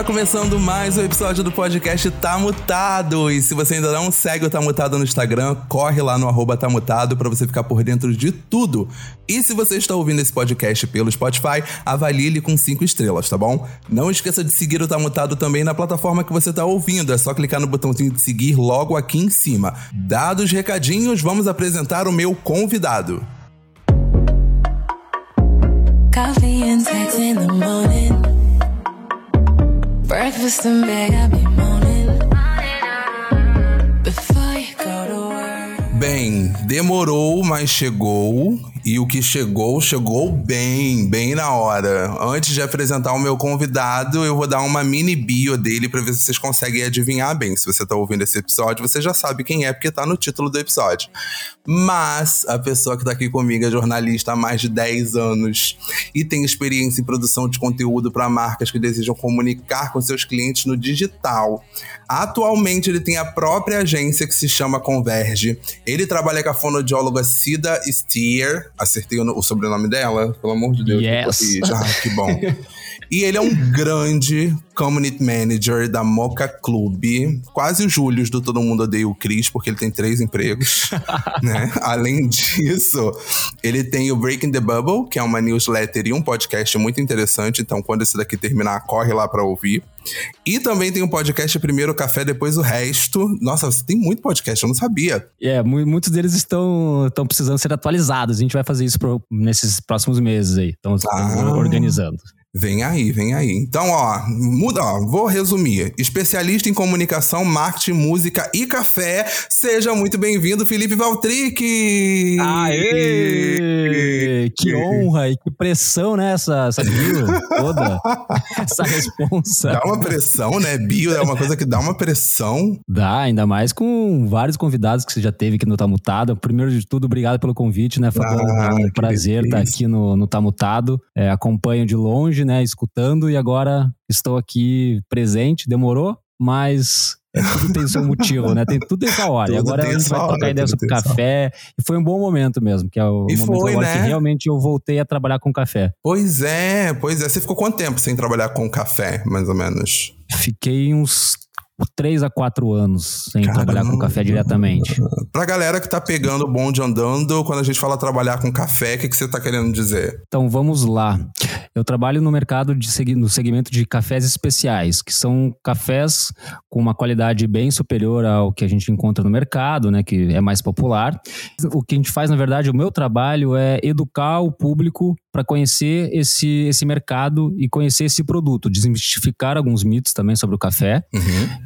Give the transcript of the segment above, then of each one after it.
Tá começando mais um episódio do podcast Tá Mutado. E se você ainda não segue o Tá Mutado no Instagram, corre lá no arroba Tá Mutado pra você ficar por dentro de tudo. E se você está ouvindo esse podcast pelo Spotify, avalie ele com cinco estrelas, tá bom? Não esqueça de seguir o Tá Mutado também na plataforma que você tá ouvindo. É só clicar no botãozinho de seguir logo aqui em cima. Dados os recadinhos, vamos apresentar o meu convidado. Coffee and sex in the morning. Breakfast in bed, Bem, demorou, mas chegou. E o que chegou, chegou bem, bem na hora. Antes de apresentar o meu convidado, eu vou dar uma mini bio dele pra ver se vocês conseguem adivinhar bem. Se você tá ouvindo esse episódio, você já sabe quem é, porque tá no título do episódio. Mas a pessoa que tá aqui comigo é jornalista há mais de 10 anos e tem experiência em produção de conteúdo para marcas que desejam comunicar com seus clientes no digital. Atualmente ele tem a própria agência que se chama Converge. Ele trabalha com a fonoaudióloga Cida Stier. Acertei o, o sobrenome dela? Pelo amor de Deus. Yes. Ah, que bom. E ele é um grande community manager da Mocha Club. Quase o Júlio do Todo Mundo Odeia o Cris, porque ele tem três empregos. né? Além disso, ele tem o Breaking the Bubble, que é uma newsletter e um podcast muito interessante. Então, quando esse daqui terminar, corre lá pra ouvir. E também tem um podcast Primeiro o Café, depois o resto. Nossa, você tem muito podcast, eu não sabia. É, mu- muitos deles estão, estão precisando ser atualizados. A gente vai fazer isso pro- nesses próximos meses aí. Estamos Ah. organizando. Vem aí, vem aí. Então, ó, muda, ó, vou resumir. Especialista em comunicação, marketing, música e café. Seja muito bem-vindo, Felipe Valtric! Aê! Que honra e que pressão, né? Essa, essa bio toda. essa responsa. Dá uma pressão, né? Bio é uma coisa que dá uma pressão. Dá, ainda mais com vários convidados que você já teve aqui no Tá Mutado. Primeiro de tudo, obrigado pelo convite, né, Fabão? Ah, é um prazer estar delícia. aqui no, no Tá Mutado. É, acompanho de longe, né, escutando, e agora estou aqui presente. Demorou, mas é, tudo tem seu motivo, né? Tem, tudo tem sua hora. e Tudo agora a gente vai hora, trocar ideia tudo sobre café. E foi um bom momento mesmo, que é o E momento foi, agora né? que realmente eu voltei a trabalhar com café. Pois é, pois é. Você ficou quanto tempo sem trabalhar com café, mais ou menos? Fiquei uns três a quatro anos sem Caramba. trabalhar com café diretamente. Pra galera que tá pegando o bonde andando, quando a gente fala trabalhar com café, o que, que você tá querendo dizer? Então vamos lá. Eu trabalho no mercado de no segmento de cafés especiais, que são cafés com uma qualidade bem superior ao que a gente encontra no mercado, né, que é mais popular. O que a gente faz, na verdade, o meu trabalho é educar o público para conhecer esse, esse mercado e conhecer esse produto, desmistificar alguns mitos também sobre o café.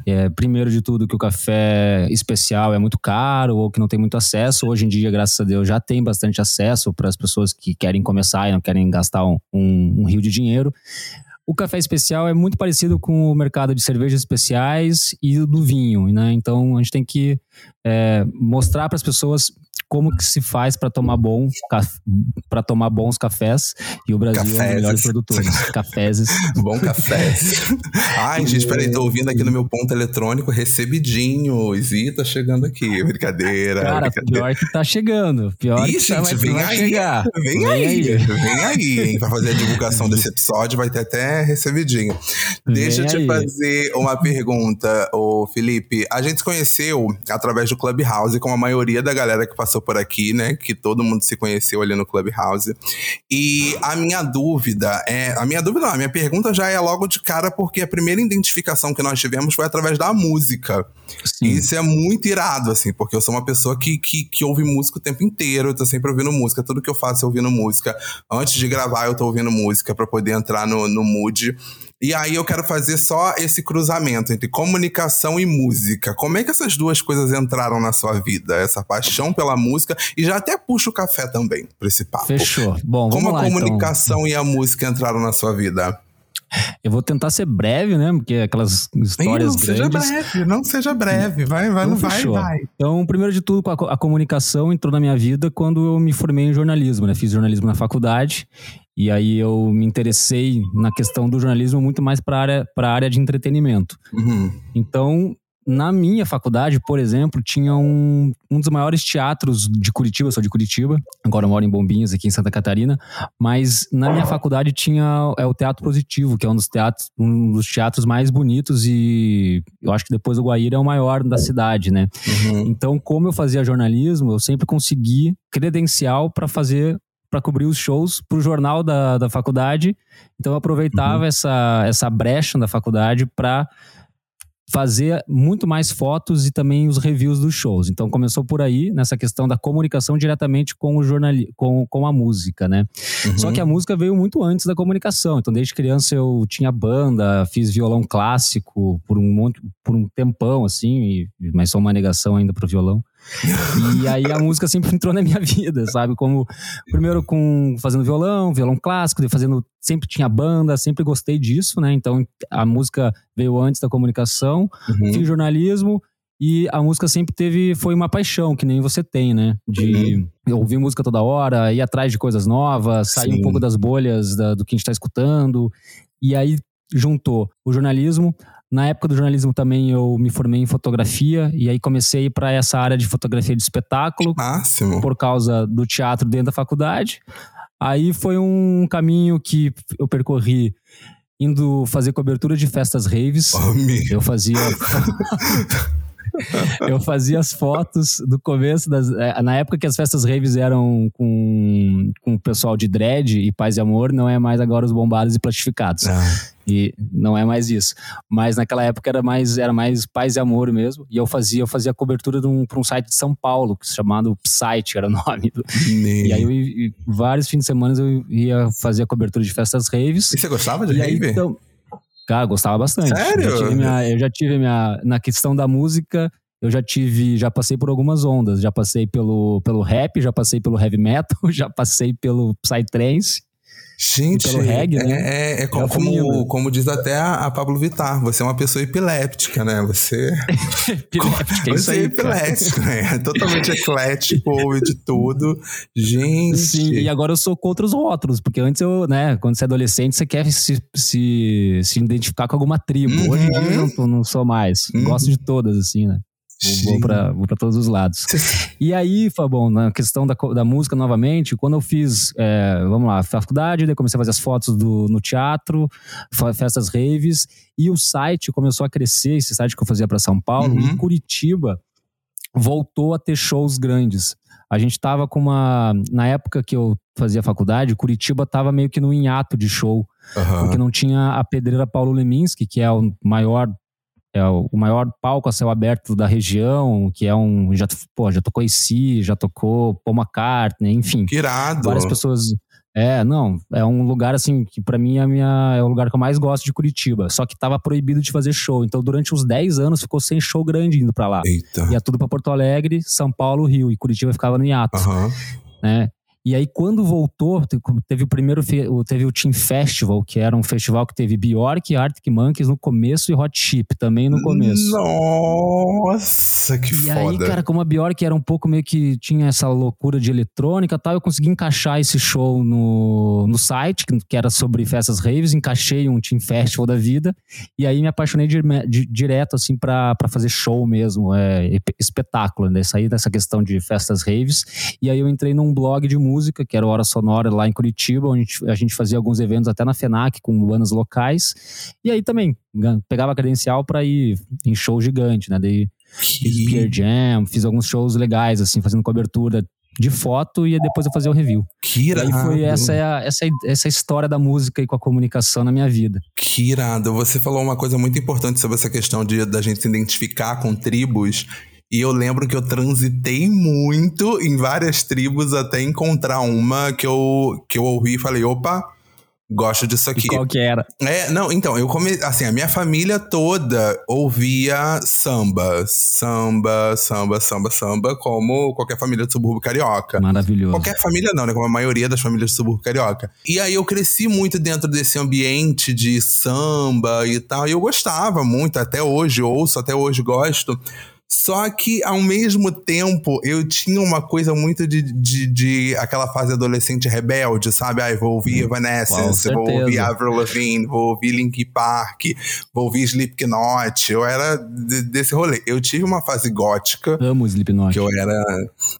É, primeiro de tudo, que o café especial é muito caro ou que não tem muito acesso. Hoje em dia, graças a Deus, já tem bastante acesso para as pessoas que querem começar e não querem gastar um, um- um rio de dinheiro. O café especial é muito parecido com o mercado de cervejas especiais e do vinho, né? Então a gente tem que é, mostrar para as pessoas como que se faz para tomar bom para tomar bons cafés e o Brasil é um dos Cafés. melhores produtores cafés Bom café. Ai, gente, peraí, tô ouvindo aqui no meu ponto eletrônico, recebidinho. Zi tá chegando aqui. Brincadeira. Cara, brincadeira. pior que tá chegando. Pior Ih, que tá, gente, vai, vem aí. chegar. Vem, aí, vem aí, hein? Pra fazer a divulgação desse episódio, vai ter até recebidinho. Deixa eu Vem te aí. fazer uma pergunta, ô Felipe. A gente se conheceu através do Clubhouse, como a maioria da galera que passou por aqui, né? Que todo mundo se conheceu ali no Clubhouse. E a minha dúvida é. A minha dúvida não, a minha pergunta já é logo de cara, porque a primeira identificação que nós tivemos foi através da música. Sim. E isso é muito irado, assim, porque eu sou uma pessoa que, que, que ouve música o tempo inteiro, eu tô sempre ouvindo música, tudo que eu faço é ouvindo música. Antes de gravar, eu tô ouvindo música pra poder entrar no, no mood. E aí eu quero fazer só esse cruzamento entre comunicação e música. Como é que essas duas coisas entraram na sua vida? Essa paixão pela música e já até puxa o café também pra esse papo. Fechou. Bom, vamos Como a lá então. comunicação e a música entraram na sua vida? Eu vou tentar ser breve, né? Porque aquelas histórias não seja grandes. breve, não seja breve. Vai, vai, Então, não vai, fechou. vai. Então, primeiro de tudo, a, co- a comunicação entrou na minha vida quando eu me formei em jornalismo, né? Fiz jornalismo na faculdade e aí eu me interessei na questão do jornalismo muito mais para área para área de entretenimento. Uhum. Então, na minha faculdade, por exemplo, tinha um, um dos maiores teatros de Curitiba, eu sou de Curitiba, agora eu moro em Bombinhas, aqui em Santa Catarina, mas na minha faculdade tinha é o Teatro Positivo, que é um dos teatros, um dos teatros mais bonitos e eu acho que depois do Guaíra é o maior da cidade, né? Uhum. Então, como eu fazia jornalismo, eu sempre consegui credencial para fazer para cobrir os shows para o jornal da, da faculdade. Então, eu aproveitava essa, essa brecha da faculdade para fazer muito mais fotos e também os reviews dos shows. Então, começou por aí, nessa questão da comunicação diretamente com o jornali com, com a música, né? Uhum. Só que a música veio muito antes da comunicação. Então, desde criança eu tinha banda, fiz violão clássico por um monte, por um tempão, assim, e- mas sou uma negação ainda pro violão. E aí a música sempre entrou na minha vida, sabe? Como primeiro com fazendo violão, violão clássico, fazendo sempre tinha banda, sempre gostei disso, né? Então a música veio antes da comunicação, Uhum. fiz jornalismo e a música sempre teve foi uma paixão que nem você tem, né? De eu ouvir música toda hora, ir atrás de coisas novas, sair Sim. um pouco das bolhas da- do que a gente tá escutando. E aí juntou o jornalismo. Na época do jornalismo também eu me formei em fotografia e aí comecei para essa área de fotografia de espetáculo Máximo. por causa do teatro dentro da faculdade. Aí foi um caminho que eu percorri indo fazer cobertura de festas raves. Ame. Eu fazia. eu fazia as fotos do começo das. é, Na época que as festas raves eram com, com o pessoal de dread e paz e amor, não é mais agora os bombados e plastificados. Ah, E não é mais isso. Mas naquela época era mais, era mais paz e amor mesmo. E eu fazia, eu fazia cobertura de um, para um site de São Paulo, chamado Psyte, era o nome. do-. E aí eu, ia- vários fins de semana eu ia fazer a cobertura de festas raves. E você gostava de E aí, rave? então, cara, gostava bastante. Sério? Eu já tive minha, eu já tive minha na questão da música, eu já tive, já passei por algumas ondas, já passei pelo, pelo rap, já passei pelo heavy metal, já passei pelo psytrance. Gente, pelo reggae, é, né? é, é como, Já fui como, indo. como diz até a, a Pablo Vittar, você é uma pessoa epiléptica, né? Você, Epiléptica, é você é aí, epilético, né? É totalmente eclético, ouve de tudo. Gente. Sim, e agora eu sou contra os rótulos, porque antes eu, né, quando você é adolescente, você quer se, se, se identificar com alguma tribo. Uhum. Hoje em dia eu não, tô- não sou mais. Uhum. Gosto de todas, assim, né? Vou, pra, vou pra todos os lados. E aí, Fabão, na questão da, da música novamente, quando eu fiz, é, vamos lá, faculdade, daí comecei a fazer as fotos do, no teatro, festas raves, e o site começou a crescer, esse site que eu fazia para São Paulo, Uhum. e Curitiba voltou a ter shows grandes. A gente tava com uma. Na época que eu fazia faculdade, Curitiba tava meio que no hiato de show, Aham. porque não tinha a pedreira Paulo Leminski, que é o maior. É o maior palco a céu aberto da região, que é um. Já, pô, já tocou IC, já tocou Paul McCartney, enfim. Que irado. Várias pessoas. É, não, é um lugar assim que pra mim é, a minha, é o lugar que eu mais gosto de Curitiba. Só que tava proibido de fazer show. Então, durante uns 10 anos ficou sem show grande indo pra lá. Eita. Ia tudo pra Porto Alegre, São Paulo, Rio. E Curitiba ficava no hiato, Aham. né? E aí, quando voltou, te- teve o primeiro, teve o Team Festival, que era um festival que teve Bjork, Arctic Monkeys no começo e Hot Chip também no começo. Nossa, que E foda. aí, cara, como a Bjork era um pouco meio que tinha essa loucura de eletrônica e tal, eu consegui encaixar esse show no, no site, que, era sobre festas raves, encaixei um Team Festival da vida, e aí me apaixonei de- de- direto, assim, pra, pra fazer show mesmo, é, espetáculo, né? Saí dessa questão de festas raves, e aí eu entrei num blog de música, que era Hora Sonora lá em Curitiba, onde a gente, fazia alguns eventos até na FENAC, com bandas locais, e aí também pegava a credencial pra ir em show gigante, né? Daí Fiz Que, Jam, fiz alguns shows legais, assim, fazendo cobertura de foto e depois eu fazia o review. que E aí irado. foi essa, essa, essa história da música e com a comunicação na minha vida. Que irado. Você falou uma coisa muito importante sobre essa questão de da gente se identificar com tribos. E eu lembro que eu transitei muito em várias tribos até encontrar uma que eu, que eu ouvi e falei: opa, Gosto disso aqui. E qual que era? É, não, então, eu come... assim, a minha família toda ouvia samba. Samba, samba, samba, samba, como qualquer família do subúrbio carioca. Maravilhoso. Qualquer família não, né? Como a maioria das famílias do subúrbio carioca. E aí eu cresci muito dentro desse ambiente de samba e tal. E eu gostava muito, até hoje ouço, até hoje gosto. Só que, ao mesmo tempo, eu tinha uma coisa muito de, de, de aquela fase adolescente rebelde, sabe? Ai, vou ouvir Evanescence, vou ouvir Avril Lavigne, vou ouvir Linkin Park, vou ouvir Slipknot. Eu era de- desse rolê. Eu tive uma fase gótica, Amo Slipknot. que eu era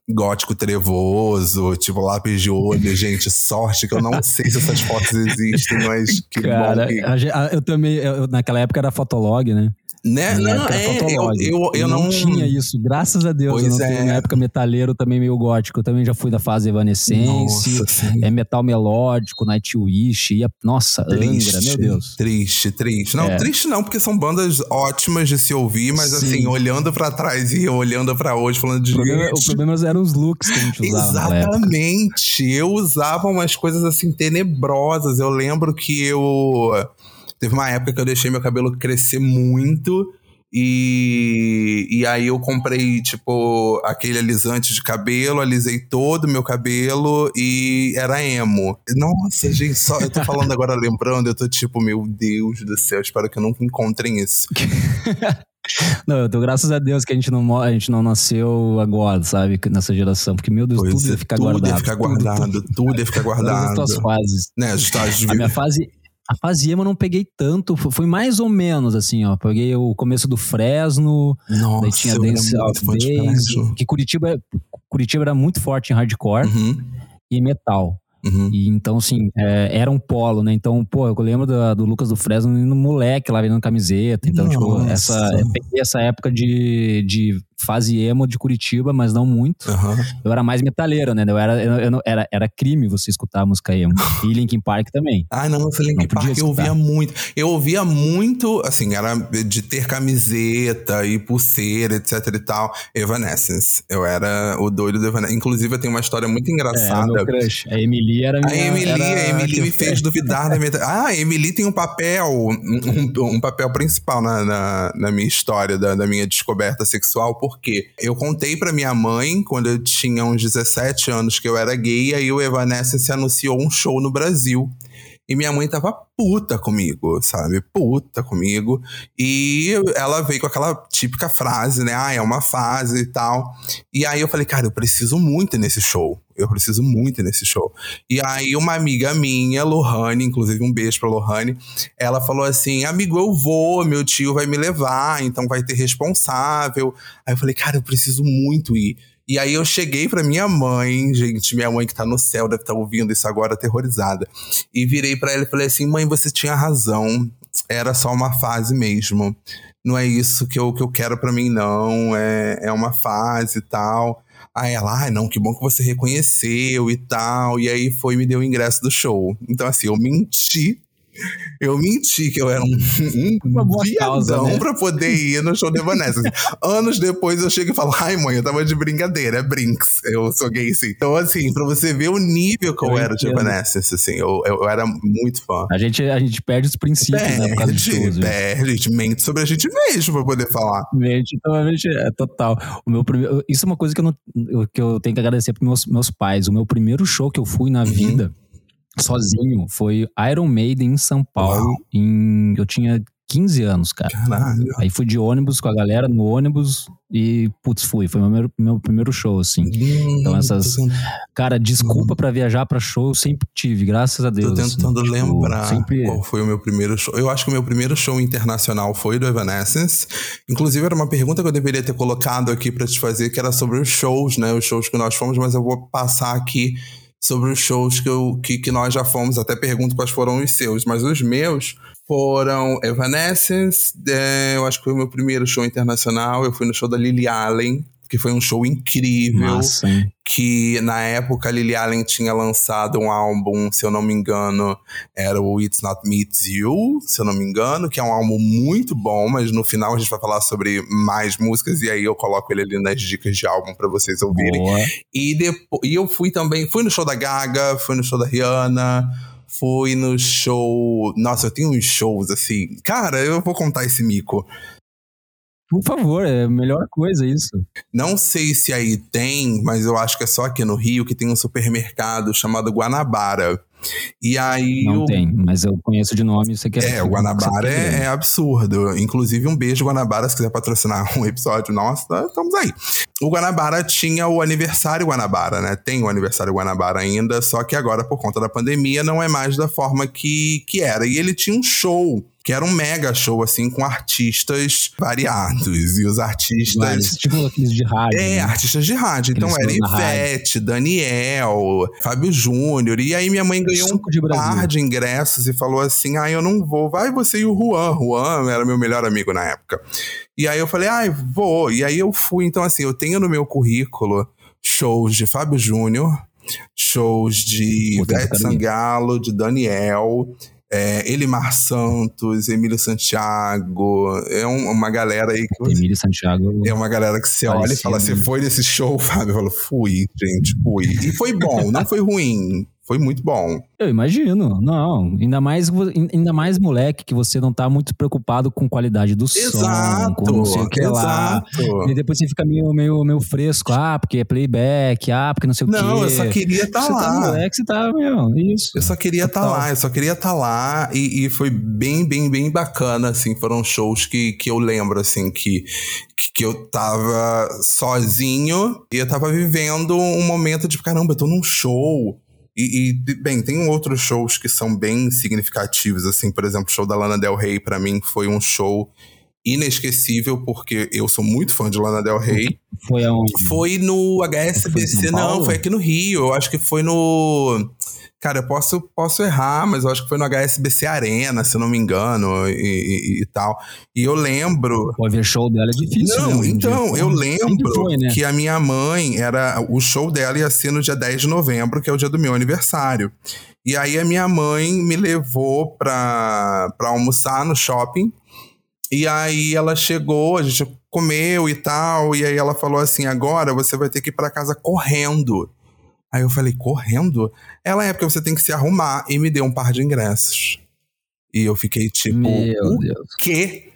gótico trevoso, tipo lápis de olho. Gente, sorte que eu não sei se essas fotos existem, mas que Cara, bom que... eu também, eu- naquela época era Fotolog, né? Né? Não, é, eu, eu, eu não... tinha isso, graças a Deus. Pois eu não fui é. na época metaleiro também meio gótico. Eu também já fui da fase Evanescence, Nossa, é metal melódico, Nightwish, ia, nossa, Angra, meu Deus. Triste, triste. Não, É. triste não, porque são bandas ótimas de se ouvir, mas Sim. assim, olhando pra trás e olhando pra hoje, falando de O problema, o problema eram os looks que a gente usava. Exatamente. Eu usava umas coisas assim tenebrosas. Eu lembro que eu. Teve uma época que eu deixei meu cabelo crescer muito. E, e aí eu comprei, tipo, aquele alisante de cabelo, alisei todo o meu cabelo e era emo. Nossa, gente, só eu tô falando agora lembrando, eu tô tipo, meu Deus do céu, espero que eu nunca encontrem isso. Não, eu tô graças a Deus que a gente não, a gente não nasceu agora, sabe? Nessa geração. Porque, meu Deus, Pois tudo é, ia ficar tudo guardado. ia ficar guardado, tudo ia ficar Todas as guardado. tuas fases. Né, de A minha fase. A fase emo eu não peguei tanto, foi mais ou menos assim, ó. Peguei o começo do Fresno, Nossa, daí tinha Dance Fresno. que Curitiba, Curitiba era muito forte em hardcore Uhum, e metal. uhum. E então, assim, é, era um polo, né? Então, pô, eu lembro da- do, Lucas do Fresno indo moleque lá vendendo camiseta. Então, tipo, Nossa. essa, eu peguei essa época de, de fase emo de Curitiba, mas não muito. Aham. Eu era mais metaleiro, né? Eu era, eu, eu era, era crime você escutar a música emo. E Linkin Park também. Ai, não, Linkin Não Park eu escutar. ouvia muito. Eu ouvia muito, assim, era de ter camiseta e pulseira, etc e tal. Evanescence. Eu era o doido do Evanescence. Inclusive, eu tenho uma história muito É, o engraçada. meu crush. A Emily era A minha... Emily, era a Emily me fez duvidar da minha. Ah, a Emily tem um papel, um, um papel principal na, na, na minha história, da, da minha descoberta sexual, porque eu contei pra minha mãe, quando eu tinha uns 17 anos, que eu era gay, aí o Evanescence anunciou um show no Brasil. E minha mãe tava puta comigo, sabe? Puta comigo. E ela veio com aquela típica frase, né? Ah, é uma fase e tal. E aí eu falei, cara, eu preciso muito nesse show. Eu preciso muito nesse show. E aí uma amiga minha, Lohane, inclusive um beijo pra Lohane, ela falou assim: amigo, eu vou, meu tio vai me levar, então vai ter responsável. Aí eu falei, cara, eu preciso muito ir. E aí eu cheguei pra minha mãe, gente, minha mãe que tá no céu deve estar ouvindo isso agora aterrorizada. E virei pra ela e falei assim: mãe, você tinha razão. Era só uma fase mesmo. Não é isso que eu, que eu quero pra mim, não. É, é uma fase e tal. Aí ela, ai, não, que bom que você reconheceu e tal. E aí foi me deu o ingresso do show. Então, assim, eu menti. Eu menti que eu era um, um viadão né? pra poder ir no show do Evanescence. Anos depois eu chego e falo, ai mãe, eu tava de brincadeira, é Brinks. Eu sou gay sim. Então, assim, pra você ver o nível que eu, Eu era de. Evanescence, assim, eu, eu, eu era muito fã. A gente, a gente perde os princípios, né? Por causa de Perde, tudo. perde, a gente mente sobre a gente mesmo pra poder falar. Mente, gente- é total. O meu primeiro, isso é uma coisa que eu, não, que eu tenho que agradecer pros meus, meus pais. O meu primeiro show que eu fui Uhum. na vida, sozinho, foi Iron Maiden em São Paulo. Uau. Em, eu tinha 15 anos, cara. Caralho. Aí fui de ônibus com a galera no ônibus e, putz, fui. Foi meu, meu primeiro show, assim. Então essas- Cara, desculpa pra viajar pra show, eu sempre tive, graças a Deus. tô assim. tentando Tipo, lembrar Sempre. qual foi o meu primeiro show. Eu acho que o meu primeiro show internacional foi do Evanescence. Inclusive, era uma pergunta que eu deveria ter colocado aqui pra te fazer, que era sobre os shows, né? Os shows que nós fomos, mas eu vou passar aqui sobre os shows que, eu, que, que nós já fomos. Até pergunto quais foram os seus, mas os meus foram Evanescence, é, eu acho que foi o meu primeiro show internacional. Eu fui no show da Lily Allen, que foi um show incrível hein? que na época a Lily Allen tinha lançado um álbum, se eu não me engano, era o It's Not Me, It's You, se eu não me engano, que é um álbum muito bom, mas no final a gente vai falar sobre mais músicas e aí eu coloco ele ali nas dicas de álbum pra vocês ouvirem. Boa. E, depois, e eu fui também, fui no show da Gaga, fui no show da Rihanna, Fui no show. Nossa, eu tenho uns shows assim. Cara, eu vou contar esse mico. Por favor, é a melhor coisa isso. Não sei se aí tem, mas eu acho que é só aqui no Rio que tem um supermercado chamado Guanabara. E aí. Não o- tem, mas eu conheço de nome. Você quer É, o Guanabara é, é absurdo. Inclusive, um beijo, Guanabara, se quiser patrocinar um episódio nosso, estamos aí. O Guanabara tinha o aniversário Guanabara, né? Tem o aniversário Guanabara ainda, só que agora, por conta da pandemia, não é mais da forma que, que era. E ele tinha um show. Que era um mega show, assim, com artistas variados. E os artistas. Vários, tipo aqueles de rádio. É, né? artistas de rádio. Então era na rádio. Ivete, Daniel, Fábio Júnior. E aí minha mãe ganhou um de Brasil. par de ingressos e falou assim: ah, eu não vou. Vai você e o Juan. Juan era meu melhor amigo na época. E aí eu falei, ai, vou. E aí eu fui. Então, assim, eu tenho no meu currículo shows de Fábio Júnior, shows de Ivete. Sangalo, de Daniel. É, Elimar Santos, Emílio Santiago, é um- uma galera aí que Emílio Santiago. é uma galera que você olha e fala: Você muito. foi nesse show, Fábio? Eu falo: Fui, gente, fui. E foi bom, não foi ruim. Foi muito bom. Eu imagino, não. Ainda mais, ainda mais moleque, que você não tá muito preocupado com qualidade do som, Exato. com não sei o que lá. exato. E depois você fica meio, meio, meio fresco. Ah, porque é playback, ah, porque não sei o quê. Não, eu só queria estar você tá lá. moleque, você tá, meu, isso. Eu só queria estar Total. lá, eu só queria estar lá e, e foi bem, bem, bem bacana, assim, foram shows que, que eu lembro, assim, que, que, que eu tava sozinho e eu tava vivendo um momento de, caramba, eu tô num show. E, e, bem, tem outros shows que são bem significativos, assim, por exemplo, o show da Lana Del Rey, pra mim, foi um show inesquecível, porque eu sou muito fã de Lana Del Rey. Foi aonde? Foi no Foi HSBC, São não, foi aqui no Rio. Eu acho que foi no. Cara, eu posso, posso errar, mas eu acho que foi no HSBC Arena, se eu não me engano, e, e- e tal. E eu lembro. Pô, ver show dela é difícil, né, Não, hoje em dia. então, eu lembro foi, né? que a minha mãe era. O show dela ia ser no dia 10 de novembro, que é o dia do meu aniversário. E aí a minha mãe me levou pra, pra almoçar no shopping. E aí ela chegou, a gente comeu e tal, e aí ela falou assim: agora você vai ter que ir pra casa correndo. Aí eu falei, correndo? Ela é porque você tem que se arrumar e me deu um par de ingressos. E eu fiquei tipo, Meu o Deus. quê?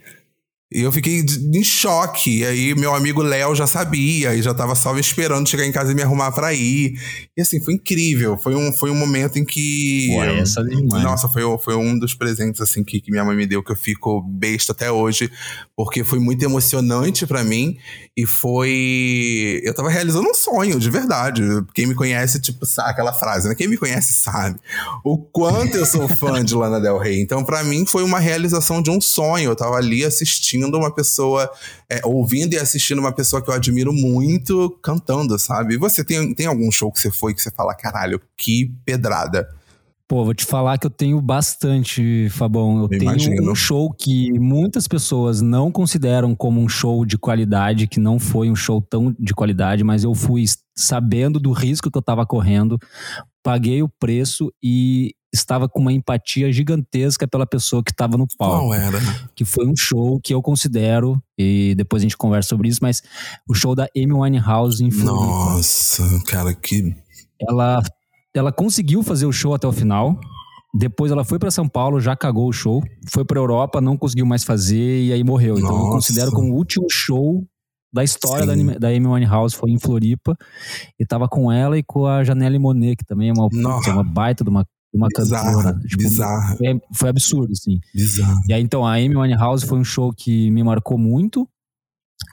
E eu fiquei em choque. E aí meu amigo Léo já sabia e já tava só me esperando chegar em casa e me arrumar pra ir. E assim, foi incrível. Foi um, foi um momento em que. Pô, essa demais. Nossa, foi, foi um dos presentes assim que, que minha mãe me deu que eu fico besta até hoje, porque foi muito emocionante pra mim e foi eu tava realizando um sonho, de verdade. Quem me conhece, tipo, sabe aquela frase, né? Quem me conhece sabe o quanto eu sou fã de Lana Del Rey. Então, pra mim foi uma realização de um sonho. Eu tava ali assistindo uma pessoa, é, ouvindo e assistindo uma pessoa que eu admiro muito cantando, sabe? E você tem, tem algum show que você foi que você fala, caralho, que pedrada? Pô, vou te falar que eu tenho bastante, Fabão. Eu tenho Imagino. um show que muitas pessoas não consideram como um show de qualidade, que não foi um show tão de qualidade, mas eu fui sabendo do risco que eu tava correndo, paguei o preço e estava com uma empatia gigantesca pela pessoa que estava no palco. Qual era? Que foi um show que eu considero, e depois a gente conversa sobre isso, mas o show da Amy Winehouse em Floripa Nossa, cara, que. ela, ela conseguiu fazer o show até o final. Depois ela foi pra São Paulo, já cagou o show. Foi pra Europa, não conseguiu mais fazer e aí morreu. Então eu Nossa. considero como o último show da história da, Sim. Anime- da Amy Winehouse. Foi em Floripa. E tava com ela e com a Janelle Monet, que também é uma, é uma baita de uma, uma Bizarra, cantora. Tipo, bizarra, é- foi absurdo, assim. bizarra. E aí, então, a Amy Winehouse foi um show que me marcou muito.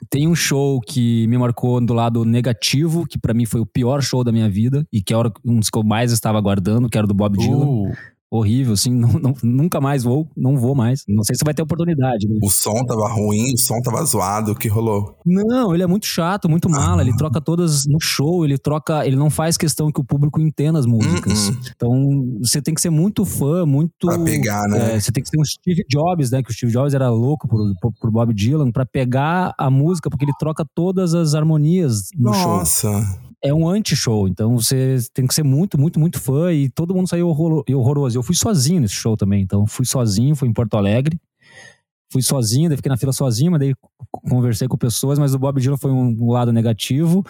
Tem um show que me marcou do lado negativo, que pra mim foi o pior show da minha vida, e que era um dos que eu mais estava aguardando, que era do Bob Dylan. Uh, Horrível, assim, não- não- nunca mais vou, não vou mais. Não sei se vai ter oportunidade, né? o som tava ruim, o som tava zoado, o que rolou? Não, ele é muito chato, muito mala. Ele troca todas no show, ele troca. Ele não faz questão que o público entenda as músicas. Uh-uh. Então, você tem que ser muito fã, muito. Pra pegar, né? é, você tem que ser um Steve Jobs, né? Que o Steve Jobs era louco por, por, por Bob Dylan, pra pegar a música, porque ele troca todas as harmonias no show. Nossa, É um anti-show, então você tem que ser muito, muito, muito fã e todo mundo saiu horror- horroroso. Eu fui sozinho nesse show também, então fui sozinho, fui em Porto Alegre. fui sozinho, daí fiquei na fila sozinho, mas daí conversei com pessoas, mas o Bob Dylan foi um, um, lado negativo.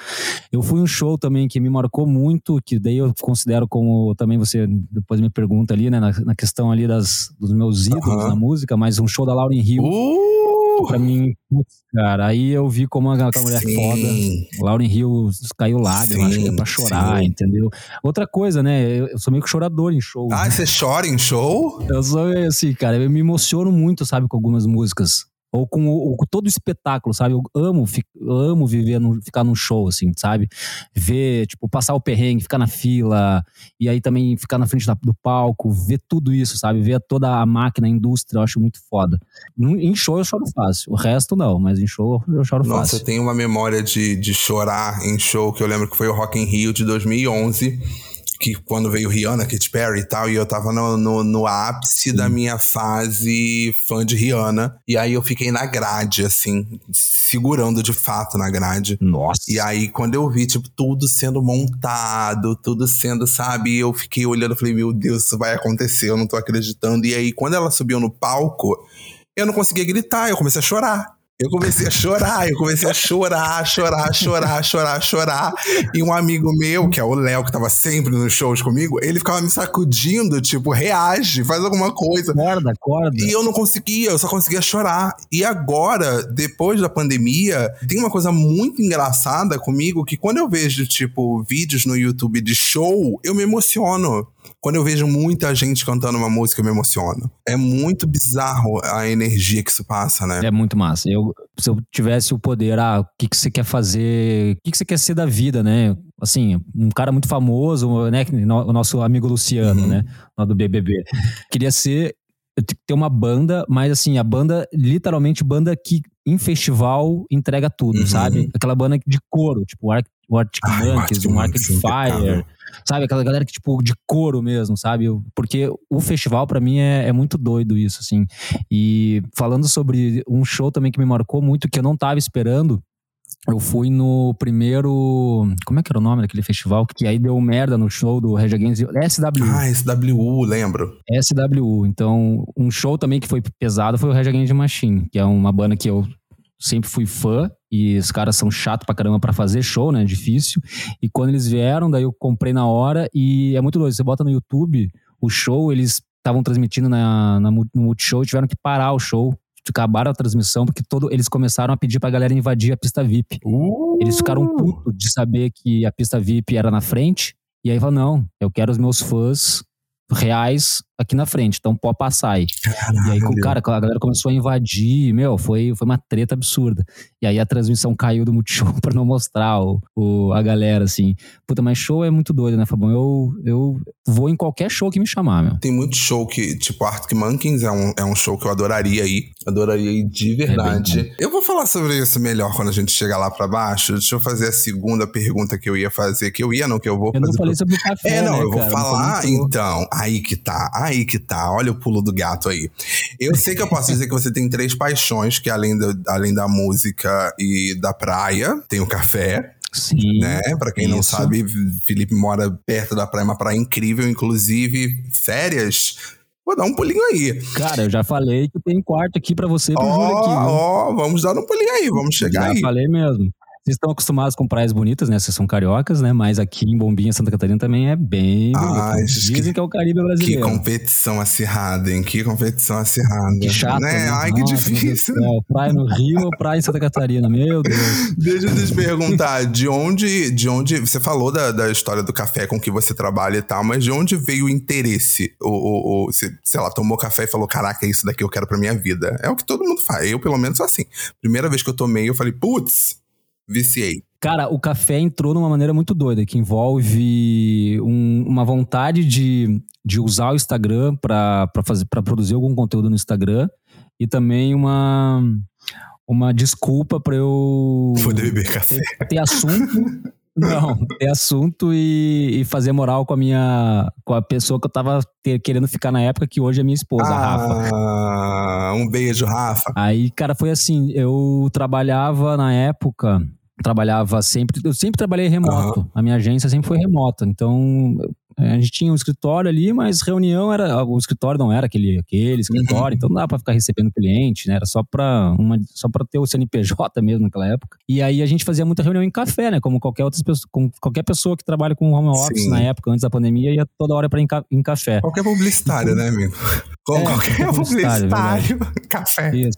Eu fui um show também que me marcou muito, que daí eu considero como também você depois me pergunta ali, né, na, na questão ali das, dos meus ídolos uhum. na música, mas um show da Lauren Hill. Uh! Pra mim, cara, aí eu vi como aquela mulher Sim. foda. Lauren Hill caiu lágrimas, acho que é pra chorar, Sim. entendeu? Outra coisa, né? Eu, eu, sou meio que chorador em show. Ah, né? você chora em show? Eu sou assim, cara, eu me emociono muito, sabe, com algumas músicas ou com, o, com todo o espetáculo, sabe? Eu amo, eu amo viver, no, ficar num show, assim, sabe? Ver, tipo, passar o perrengue, ficar na fila, e aí também ficar na frente da, do palco, ver tudo isso, sabe? Ver toda a máquina, a indústria, eu acho muito foda. Em show eu choro fácil, o resto não, mas em show eu choro Nossa, fácil. Nossa, eu tenho uma memória de, de chorar em show, que eu lembro que foi o Rock in Rio de 2011 que quando veio Rihanna, Katy Perry e tal, e eu tava no, no, no ápice Sim. da minha fase fã de Rihanna. E aí eu fiquei na grade, assim, segurando de fato na grade. Nossa. E aí, quando eu vi, tipo, tudo sendo montado, tudo sendo, sabe, eu fiquei olhando e falei, meu Deus, isso vai acontecer, eu não tô acreditando. E aí, quando ela subiu no palco, eu não conseguia gritar, eu comecei a chorar. Eu comecei a chorar, eu comecei a chorar, chorar, chorar, chorar, chorar. E um amigo meu, que é o Léo, que tava sempre nos shows comigo, ele ficava me sacudindo, tipo, reage, faz alguma coisa. Acorda, acorda. E eu não conseguia, eu só conseguia chorar. E agora, depois da pandemia, tem uma coisa muito engraçada comigo que quando eu vejo, tipo, vídeos no YouTube de show, eu me emociono. Quando eu vejo muita gente cantando uma música, eu me emociono. É muito bizarro a energia que isso passa, né? É muito massa. Eu, se eu tivesse o poder, ah, o que, que você quer fazer, o que, que você quer ser da vida, né? Assim, um cara muito famoso, né? O nosso amigo Luciano, uhum. né? Lá do BBB. Queria ser ter uma banda, mas assim, a banda, literalmente, banda que em festival entrega tudo, uhum. sabe? Aquela banda de coro, tipo o Arctic Monkeys, um Arctic Fire, sabe? Aquela galera que, tipo, de coro mesmo, sabe? Porque o festival, para mim, é, é, muito doido isso, assim. E falando sobre um show também que me marcou muito, que eu não tava esperando, eu fui no primeiro. Como é que era o nome daquele festival? Que aí deu merda no show do Rage Against SWU. Ah, SWU, lembro. SWU. Então, um show também que foi pesado foi o Rage Against Machine, que é uma banda que eu sempre fui fã e os caras são chato pra caramba pra fazer show, né? Difícil. E quando eles vieram, daí eu comprei na hora e é muito doido. Você bota no YouTube o show, eles estavam transmitindo na, na, no Multishow e tiveram que parar o show. Acabaram a transmissão porque todo, eles começaram a pedir pra galera invadir a pista VIP. Uh! Eles ficaram putos de saber que a pista VIP era na frente. E aí falaram: não, eu quero os meus fãs reais aqui na frente, então pode passar aí. Caralho. E aí, cara, a galera começou a invadir, meu, foi, foi uma treta absurda. E aí a transmissão caiu do Multishow pra não mostrar o, o, a galera, assim. Puta, mas show é muito doido, né, Fabão? Eu, eu vou em qualquer show que me chamar, meu. Tem muito show que, tipo, Arctic Monkeys é um, é um show que eu adoraria ir. Adoraria ir de verdade. É eu vou falar sobre isso melhor quando a gente chegar lá pra baixo. Deixa eu fazer a segunda pergunta que eu ia fazer, que eu ia, não, que eu vou eu fazer. Eu não falei sobre o café, É, não, né, eu vou cara? falar, então, aí que tá. Aí que tá. Olha o pulo do gato aí. Eu sei que eu posso dizer que você tem três paixões, que além, do, além da música e da praia, tem o café. Sim. Né? Pra quem isso. não sabe, Felipe mora perto da praia, uma praia incrível, inclusive férias. Vou dar um pulinho aí. Cara, eu já falei que tem quarto aqui para você e pro oh. Ó, oh, vamos dar um pulinho aí, vamos chegar já aí. Já falei mesmo. Vocês estão acostumados com praias bonitas, né? Vocês são cariocas, né? Mas aqui em Bombinha, Santa Catarina também é bem ah, Dizem que, que, é o Caribe brasileiro. Que competição acirrada, hein? Que competição acirrada. Que chato, né? né? Ai, Nossa, que difícil. Praia no Rio ou praia em Santa Catarina? Meu Deus. Deixa eu te perguntar, de onde, de onde... Você falou da, da história do café com que você trabalha e tal, mas de onde veio o interesse? O, o, o, você, sei lá, tomou café e falou, caraca, é isso daqui eu quero pra minha vida. É o que todo mundo faz. Eu, pelo menos, sou assim. Primeira vez que eu tomei, eu falei, putz, viciei. Cara, o café entrou numa maneira muito doida, que envolve um, uma vontade de, de usar o Instagram para produzir algum conteúdo no Instagram e também uma, uma desculpa para eu poder beber café. Ter, ter assunto. Não, ter assunto e, e, fazer moral com a minha. com a pessoa que eu tava ter, querendo ficar na época, que hoje é minha esposa, ah, Rafa. Um beijo, Rafa. Aí, cara, foi assim, eu trabalhava na época trabalhava sempre, eu sempre trabalhei remoto. Uhum. A minha agência sempre foi remota. Então, a gente tinha um escritório ali, mas reunião era. O escritório não era aquele, aquele escritório, então não dá para ficar recebendo cliente, né? Era só para uma só para ter o CNPJ mesmo naquela época. E aí a gente fazia muita reunião em café, né? Como qualquer outra pessoa, como qualquer pessoa que trabalha com home office Sim. na época, antes da pandemia, ia toda hora para em, ca- em café. Qualquer publicitário, né, amigo? É, qualquer publicitário, café. Isso,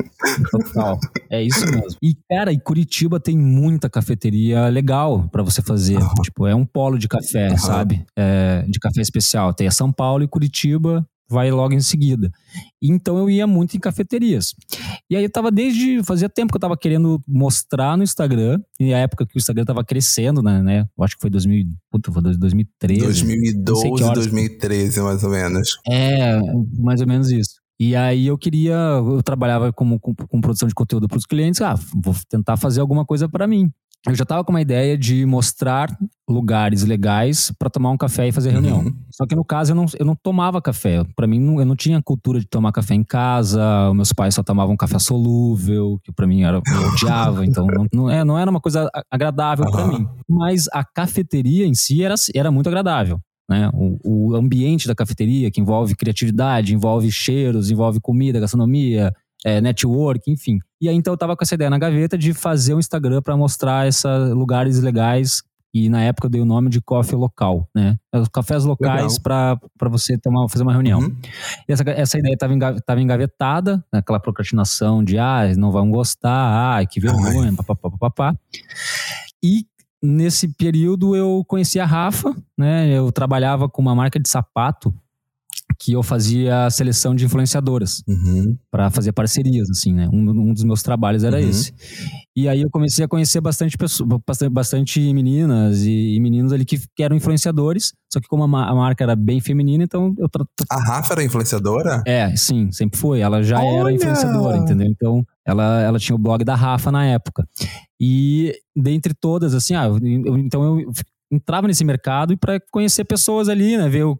total. É isso mesmo. E, cara, e Curitiba tem muita cafeteria legal pra você fazer. Tipo, é um polo de café, sabe? É, de café especial. Tem a São Paulo e Curitiba, vai logo em seguida. Então eu ia muito em cafeterias. E aí eu tava desde. Fazia tempo que eu tava querendo mostrar no Instagram. E a época que o Instagram tava crescendo, né? né? Eu acho que foi 2000, puta, foi 2013. Não sei 2012, que horas. 2013, mais ou menos. É, mais ou menos isso. E aí eu queria, eu trabalhava como, com, com produção de conteúdo para os clientes, ah, vou tentar fazer alguma coisa para mim. Eu já tava com uma ideia de mostrar lugares legais para tomar um café e fazer reunião. Uhum. Só que no caso eu não, eu não tomava café. Para mim não- eu não tinha cultura de tomar café em casa. Meus pais só tomavam café solúvel, que para mim era eu odiava. então não, não, é, não era uma coisa agradável para Aham. mim. Mas a cafeteria em si era, era muito agradável né? O, o ambiente da cafeteria, que envolve criatividade, envolve cheiros, envolve comida, gastronomia, é, network, enfim. E aí então eu tava com essa ideia na gaveta de fazer um Instagram para mostrar esses lugares legais. E na época eu dei o nome de coffee local, né? Os cafés locais para você tomar, fazer uma reunião. Uhum. E essa, essa ideia estava tava engavetada, naquela procrastinação de, ah, não vão gostar, ah, que vergonha, papapá, papapá. E nesse período eu conheci a Rafa, né? Eu trabalhava com uma marca de sapato que eu fazia a seleção de influenciadoras Uhum. para fazer parcerias, assim, né? Um, um dos meus trabalhos era Uhum. esse. E aí eu comecei a conhecer bastante pessoas, bastante, meninas e, e meninos ali que, que eram influenciadores, só que como a, a marca era bem feminina, então eu tra- A Rafa era influenciadora? é, sim, sempre foi. Ela já Olha! era influenciadora, entendeu? Então, ela, ela tinha o blog da Rafa na época. E dentre todas, assim, ah, eu- então eu entrava nesse mercado e para conhecer pessoas ali, né? Ver o,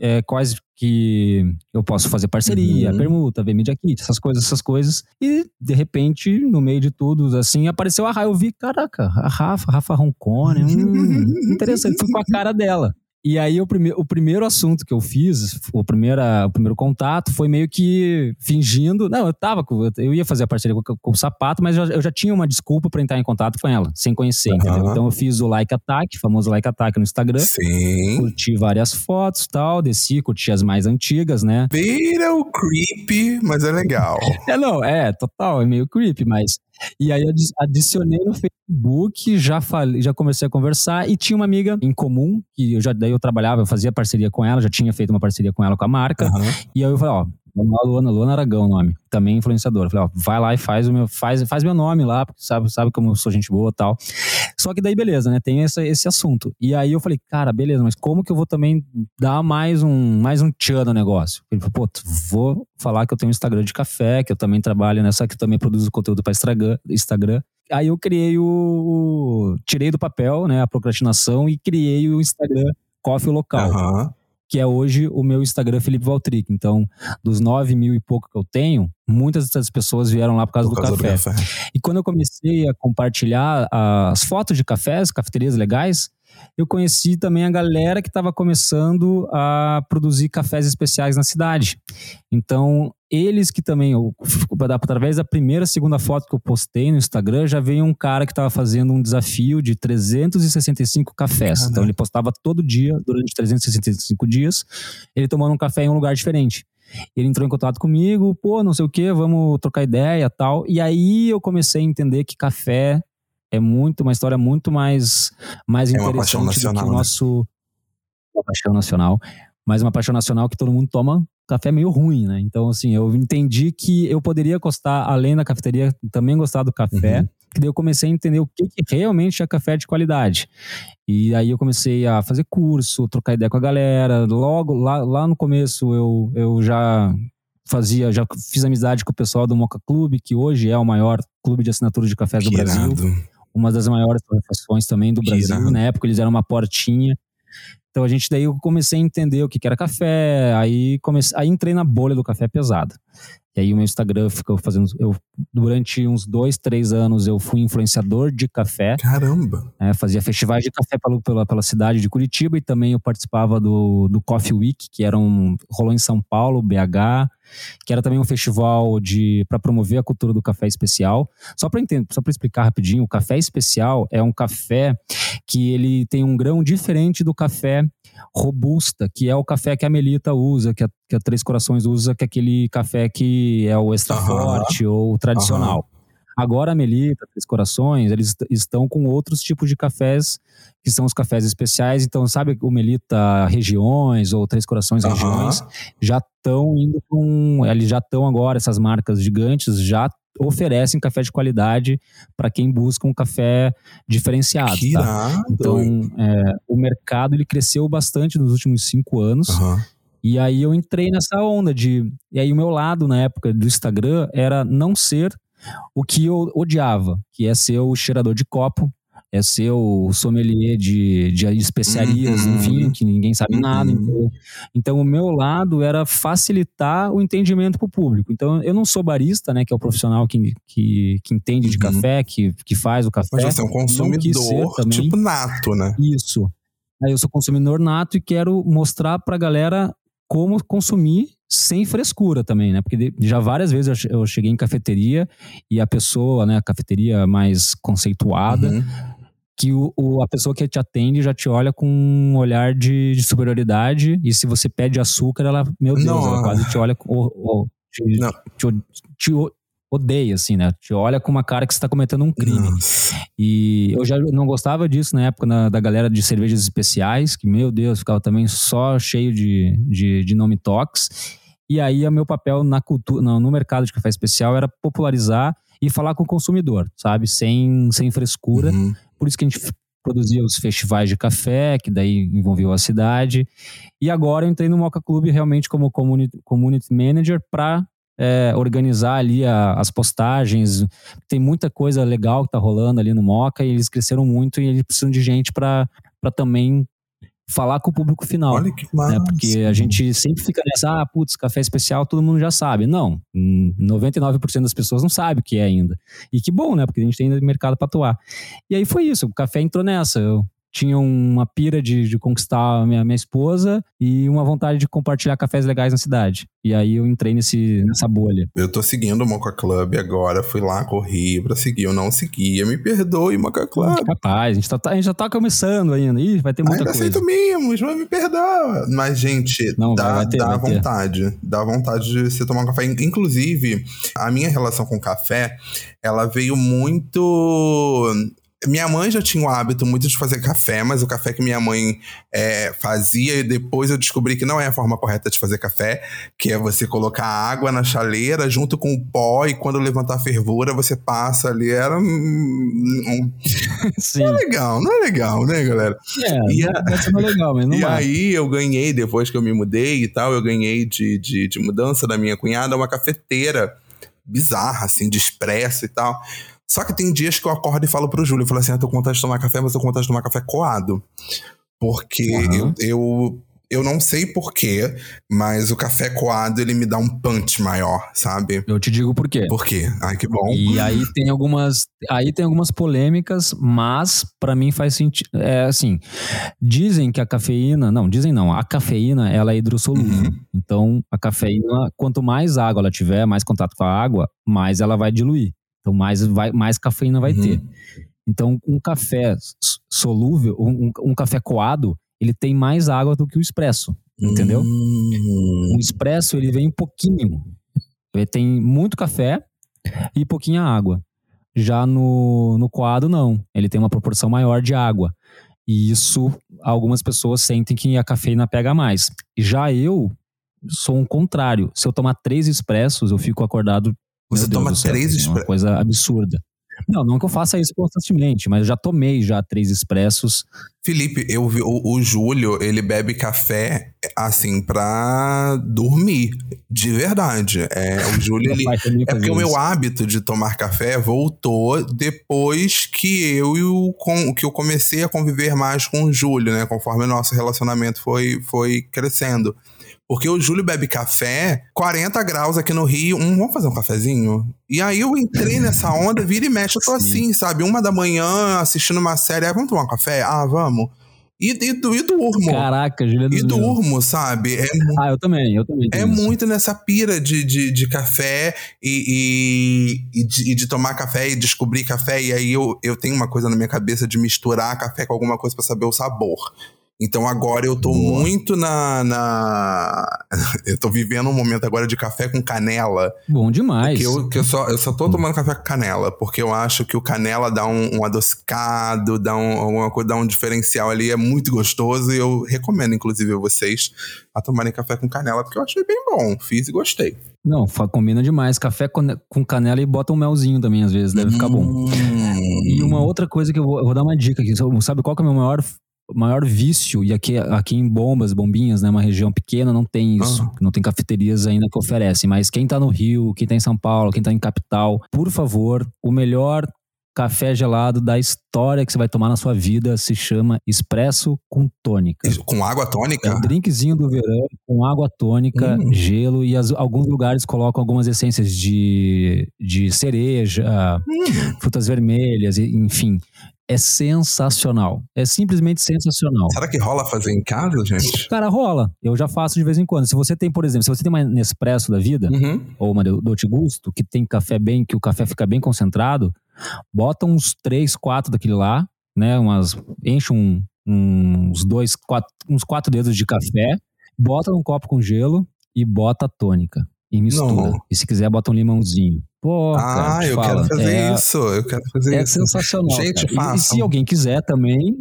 é, quais que eu posso fazer parceria, Uhum. permuta, ver Media Kit, essas coisas, essas coisas. E, de repente, no meio de tudo, assim, apareceu a Rafa. Eu vi, caraca, a Rafa, Rafa Roncone, hum, interessante. Fui com a cara dela. E aí o, prime o primeiro assunto que eu fiz, o, primeira, o primeiro contato, foi meio que fingindo. Não, eu tava com. Eu ia fazer a parceria com, com o sapato, mas eu, já- eu já tinha uma desculpa pra entrar em contato com ela, sem conhecer, Aham. entendeu? Então eu fiz o like attack, famoso like attack no Instagram. Sim. Curti várias fotos e tal, desci, curti as mais antigas, né? Beira o creepy, mas é legal. É, não, é, total, é meio creepy, mas. E aí adicionei no Facebook, já falei, já comecei a conversar e tinha uma amiga em comum, que eu já daí eu trabalhava, eu fazia parceria com ela, já tinha feito uma parceria com ela com a marca. Aham. E aí eu falei, ó, lá, Luana, Luana Aragão o nome, também influenciadora. Falei, ó, vai lá e faz o meu, faz, faz meu nome lá, porque sabe, sabe como eu sou gente boa e tal. Só que daí, beleza, né? Tem esse, esse assunto. E aí eu falei, cara, beleza, mas como que eu vou também dar mais um, mais um tchan no negócio? Ele falou, pô, vou falar que eu tenho um Instagram de café, que eu também trabalho nessa, que eu também produzo conteúdo para Instagram. Aí eu criei o, Tirei do papel, né, a procrastinação e criei o Instagram Coffee Local Aham. Que é hoje o meu Instagram Felipe Valtric. Então, dos 9 mil e pouco que eu tenho, muitas dessas pessoas vieram lá por causa, Por do, causa do café. café. E quando eu comecei a compartilhar as fotos de cafés, cafeterias legais, eu conheci também a galera que estava começando a produzir cafés especiais na cidade. Então, eles que também, eu- através da primeira, segunda foto que eu postei no Instagram, já veio um cara que estava fazendo um desafio de 365 cafés. Então, ele postava todo dia, durante 365 dias, ele tomando um café em um lugar diferente. Ele entrou em contato comigo, pô, não sei o que, vamos trocar ideia tal. E aí eu comecei a entender que café é muito, uma história muito mais, mais É interessante do que nacional, o né? nosso. Uma paixão nacional. Mas uma paixão nacional que todo mundo toma café meio ruim, né? Então, assim, eu entendi que eu poderia gostar, além da cafeteria, também gostar do café. Uhum. Que daí eu comecei a entender o que, que realmente é café de qualidade. E aí eu comecei a fazer curso, trocar ideia com a galera. Logo, lá, lá no começo, eu, eu já fazia, já fiz amizade com o pessoal do Moca Clube, que hoje é o maior clube de assinatura de cafés do Brasil. irado. Uma das maiores torrefações também do Brasil. irado. Na época eles eram uma portinha. Então a gente daí eu comecei a entender o que que era café, aí comecei, aí entrei na bolha do café pesado. E aí o meu Instagram ficou fazendo. Eu, durante uns dois, três anos, eu fui influenciador de café. Caramba. É, fazia festivais de café pela, pela, pela, cidade de Curitiba e também eu participava do, do Coffee Week, que era um, rolou em São Paulo, BH, que era também um festival de para promover a cultura do café especial. Só para entender, só para explicar rapidinho, o café especial é um café que ele tem um grão diferente do café robusta, que é o café que a Melita usa, que a, que a Três Corações usa, que é aquele café que é o extra forte ou o tradicional. Agora a Melita, Três Corações, eles estão com outros tipos de cafés, que são os cafés especiais. Então, sabe o Melita Regiões ou Três Corações Aham. Regiões? Já estão indo com. Eles já estão agora, essas marcas gigantes já oferecem café de qualidade para quem busca um café diferenciado. Que tá? Então, é, o mercado ele cresceu bastante nos últimos cinco anos. Aham. E aí eu entrei nessa onda de. E aí o meu lado na época do Instagram era não ser o que eu odiava, que é ser o cheirador de copo, é ser o sommelier de, de especiarias Uhum. em vinho, que ninguém sabe Uhum. nada. Então, então o meu lado era facilitar o entendimento para o público. Então eu não sou barista, né, que é o profissional que, que, que entende de Uhum. café, que, que faz o café. Mas você é um consumidor, também. tipo, nato, né? Isso. Aí eu sou consumidor nato e quero mostrar pra galera como consumir sem frescura também, né? Porque já várias vezes eu che- eu cheguei em cafeteria e a pessoa, né, a cafeteria mais conceituada, Uhum. que o, o- a pessoa que te atende já te olha com um olhar de, de superioridade e se você pede açúcar, ela, meu Deus, Não. ela quase te olha com, o- o- te, Não. te- te odeia, assim, né? Te olha com uma cara que você tá cometendo um crime. Nossa. E eu já não gostava disso na época na- da galera de cervejas especiais, que, meu Deus, ficava também só cheio de, de, de nome tox. E aí, o meu papel na cultura, no, no mercado de café especial era popularizar e falar com o consumidor, sabe? Sem, sem frescura. Uhum. Por isso que a gente produzia os festivais de café, que daí envolveu a cidade. E agora eu entrei no Moca Clube realmente como community, community manager para organizar ali a- as postagens. Tem muita coisa legal que tá rolando ali no Moca e eles cresceram muito e eles precisam de gente para também falar com o público final Olha que massa. né? Porque a gente sempre fica nessa, ah, putz, café especial todo mundo já sabe. Não, hum, 99% das pessoas não sabe o que é ainda. E que bom, né? Porque a gente tem ainda mercado para atuar. E aí foi isso, o café entrou nessa. Eu tinha uma pira de, de conquistar a minha, minha esposa e uma vontade de compartilhar cafés legais na cidade. E aí eu entrei nesse, nessa bolha. Eu tô seguindo o Mocha Club agora, fui lá, corri pra seguir, eu não seguia, me perdoe, Mocha Club. Capaz, a gente, tá, a gente já tá começando ainda. Ih, vai ter muita Ainda coisa. aceito mimos, mas me perdoa. Mas, gente, Não, dá, vai- vai ter, dá vai ter. vontade. Dá vontade de você tomar um café. Inclusive, a minha relação com café, ela veio muito. Minha mãe já tinha o hábito muito de fazer café, mas o café que minha mãe é, fazia, e depois eu descobri que não é a forma correta de fazer café, que é você colocar água na chaleira junto com o pó, e quando levantar a fervura, você passa ali. Era. Sim. Não é legal, não é legal, né, galera? É, E a- vai ser legal, mas não e aí eu ganhei, depois que eu me mudei e tal, eu ganhei de, de, de mudança da minha cunhada uma cafeteira bizarra, assim, de expresso e tal. Só que tem dias que eu acordo e falo pro Júlio, eu falo assim, ah, tô com vontade de tomar café, mas tô com vontade de tomar café coado. Porque Aham. eu, eu, eu não sei porquê, mas o café coado, ele me dá um punch maior, sabe? Eu te digo por quê. Por quê? Ai, que bom. E aí tem algumas, aí tem algumas polêmicas, mas pra mim faz sentido. É assim, dizem que a cafeína, não, dizem não, a cafeína ela é hidrossolúvel. Uhum. Então a cafeína, quanto mais água ela tiver, mais contato com a água, mais ela vai diluir. Então mais vai, mais cafeína vai Uhum. ter. Então um café solúvel, um, um café coado, ele tem mais água do que o expresso, entendeu? Hum. O expresso ele vem um pouquinho. Ele tem muito café e pouquinha água. Já no, no coado, não. Ele tem uma proporção maior de água. E isso, algumas pessoas sentem que a cafeína pega mais. Já eu sou um contrário. Se eu tomar três expressos, eu fico acordado. Você Deus toma céu, três assim, É uma coisa absurda. Não, não que eu faça isso constantemente, mas eu já tomei já três expressos. Felipe, eu vi o, o Júlio, ele bebe café assim pra dormir, de verdade. É, o Júlio ele é porque o meu hábito de tomar café voltou depois que eu e o com, que eu comecei a conviver mais com o Júlio, né, conforme o nosso relacionamento foi foi crescendo. Porque o Júlio bebe café, 40 graus aqui no Rio. Hum, vamos fazer um cafezinho? E aí eu entrei nessa onda, vira e mexe, eu tô assim, sabe? Uma da manhã, assistindo uma série. Ah, vamos tomar um café? Ah, vamos. E, e, e durmo. Caraca, Juliana. E durmo, sabe? É, ah, eu também, eu também. É isso. muito nessa pira de, de, de café e, e, e, de, e, de, tomar café e descobrir café. E aí eu, eu tenho uma coisa na minha cabeça de misturar café com alguma coisa para saber o sabor. Então agora eu tô Boa. muito na, na. Eu tô vivendo um momento agora de café com canela. Bom demais. Que eu, que eu, só, eu só tô tomando café com canela, porque eu acho que o canela dá um, um adocicado, dá um, alguma coisa, dá um diferencial ali, é muito gostoso. E eu recomendo, inclusive, a vocês a tomarem café com canela, porque eu achei bem bom. Fiz e gostei. Não, combina demais. Café com canela e bota um melzinho também, às vezes, deve hum. ficar bom. Hum. E uma outra coisa que eu vou, eu vou dar uma dica aqui. Sabe qual que é o meu maior maior vício, e aqui, aqui em Bombas, Bombinhas, né, uma região pequena, não tem isso. Uhum. Não tem cafeterias ainda que oferecem. Mas quem tá no Rio, quem tá em São Paulo, quem tá em capital, por favor, o melhor café gelado da história que você vai tomar na sua vida se chama Expresso com tônica. Com água tônica? É um drinkzinho do verão com água tônica, hum. gelo e as, alguns lugares colocam algumas essências de, de cereja, hum. frutas vermelhas, enfim é sensacional. É simplesmente sensacional. Será que rola fazer em casa, gente? Cara, rola. Eu já faço de vez em quando. Se você tem, por exemplo, se você tem uma Nespresso da vida, uhum. ou uma Dolce Gusto, que tem café bem, que o café fica bem concentrado, bota uns três, quatro daquele lá, né? Umas, enche um, uns dois, quatro, uns quatro dedos de café, bota num copo com gelo e bota a tônica. E mistura. Não. E se quiser, bota um limãozinho. Pô, ah, cara, eu fala, quero fazer é, isso. Eu quero fazer é isso. É sensacional. Gente, e, e, se alguém quiser também,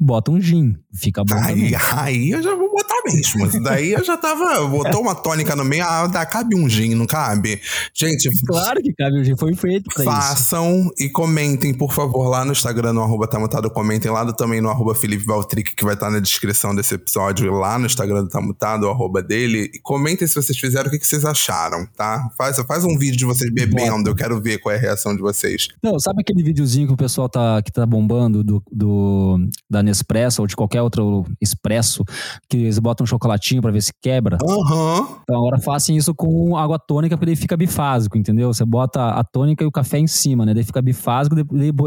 bota um gin. Fica bom. Aí, aí eu já vou botar mesmo. Daí eu já tava. Botou uma tônica no meio, ah, dá, cabe um gin, não cabe? Gente. Claro que cabe um gin, foi feito pra Façam isso. e comentem, por favor, lá no Instagram, no arroba Tamutado, comentem lá também no arroba Felipe Valtric, que vai estar na descrição desse episódio, lá no Instagram do Tamutado, o arroba dele. E comentem se vocês fizeram, o que, que vocês acharam, tá? Faz, faz um vídeo de vocês bebendo, Bota. eu quero ver qual é a reação de vocês. Não, sabe aquele videozinho que o pessoal tá, que tá bombando do, do da Nespresso ou de qualquer outro expresso, que eles botam chocolatinho para ver se quebra. Uhum. Então agora façam isso com água tônica, porque daí fica bifásico, entendeu? Você bota a tônica e o café em cima, né? Daí fica bifásico,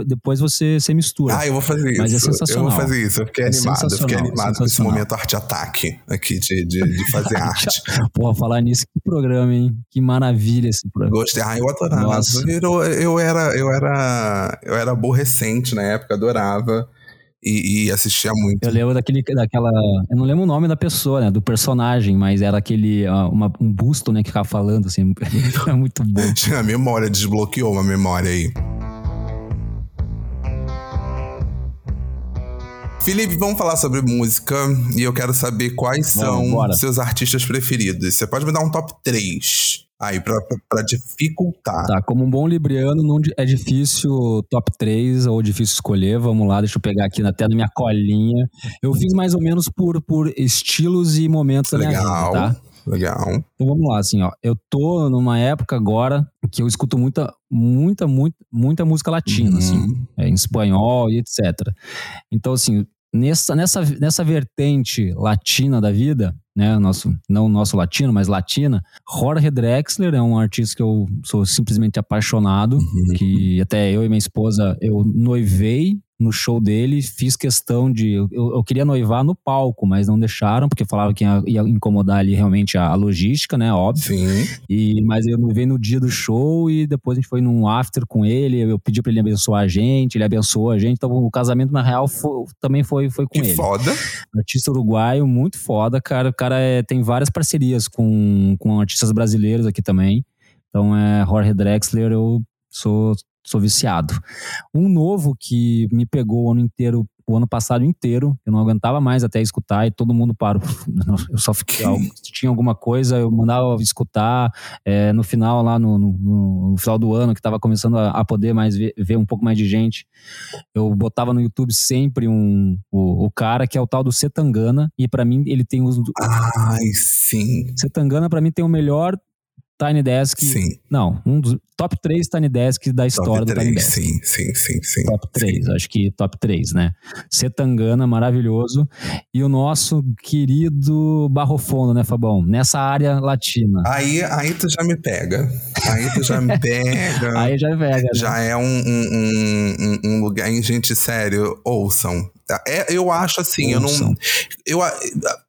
depois você, você mistura. Ah, eu vou fazer isso. Mas é sensacional. Eu vou fazer isso. Eu fiquei é animado. Eu fiquei animado com esse momento arte-ataque aqui de, de, de fazer arte. Porra, falar nisso, que programa, hein? Que maravilha esse programa. Gostei. Ah, eu adorava. Eu, eu, era, eu, era, eu era aborrecente na época, adorava e, e, assistia muito. Eu lembro daquele, daquela. Eu não lembro o nome da pessoa, né? Do personagem, mas era aquele. Uh, uma, um busto, né? Que ficava falando, assim. é muito bom. A memória, desbloqueou uma memória aí. Felipe, vamos falar sobre música e eu quero saber quais são Vamos, seus artistas preferidos. Você pode me dar um top 3 aí pra, pra, pra, dificultar. Tá, como um bom libriano, não é difícil top 3 ou difícil escolher. Vamos lá, deixa eu pegar aqui até na minha colinha. Eu fiz mais ou menos por, por estilos e momentos da minha vida, tá? Legal. Então vamos lá, assim, ó. Eu tô numa época agora que eu escuto muita, muita, muita, muita música latina, uhum. assim, é, em espanhol e etc. Então, assim, nessa, nessa, nessa vertente latina da vida, né, nosso, não nosso latino, mas latina, Jorge Drexler é um artista que eu sou simplesmente apaixonado, uhum. que até eu e minha esposa, eu noivei no show dele, fiz questão de. Eu, eu, queria noivar no palco, mas não deixaram, porque falavam que ia, ia incomodar ali realmente a, a, logística, né? Óbvio. Sim. E, mas eu noivei no dia do show e depois a gente foi num after com ele. Eu pedi pra ele abençoar a gente, ele abençoou a gente. Então o casamento, na real, foi, também foi, foi com que ele. Foda. Artista uruguaio, muito foda, cara. O cara é, tem várias parcerias com, com artistas brasileiros aqui também. Então é Jorge Drexler, eu sou sou viciado. Um novo que me pegou o ano inteiro, o ano passado inteiro, eu não aguentava mais até escutar e todo mundo parou. Eu só fiquei, se tinha alguma coisa, eu mandava escutar. É, no final, lá no, no, no, final do ano, que estava começando a, a poder mais ver, ver, um pouco mais de gente, eu botava no YouTube sempre um, o, o cara que é o tal do Setangana, e para mim ele tem os. Ai, sim. Setangana, para mim, tem o melhor Tiny Desk. Sim. Não, um dos top 3 Tiny Desk da história Top do Tiny 3, Desk. sim, sim, sim, sim. Top 3, acho que top 3, né? Setangana, maravilhoso. E o nosso querido Barrofondo, né, Fabão? Nessa área latina. Aí, aí tu já me pega. Aí tu já me pega. Aí já pega, né? já é um, um, um- um- lugar. Gente, sério, ouçam. É, eu acho assim, eu não. Eu,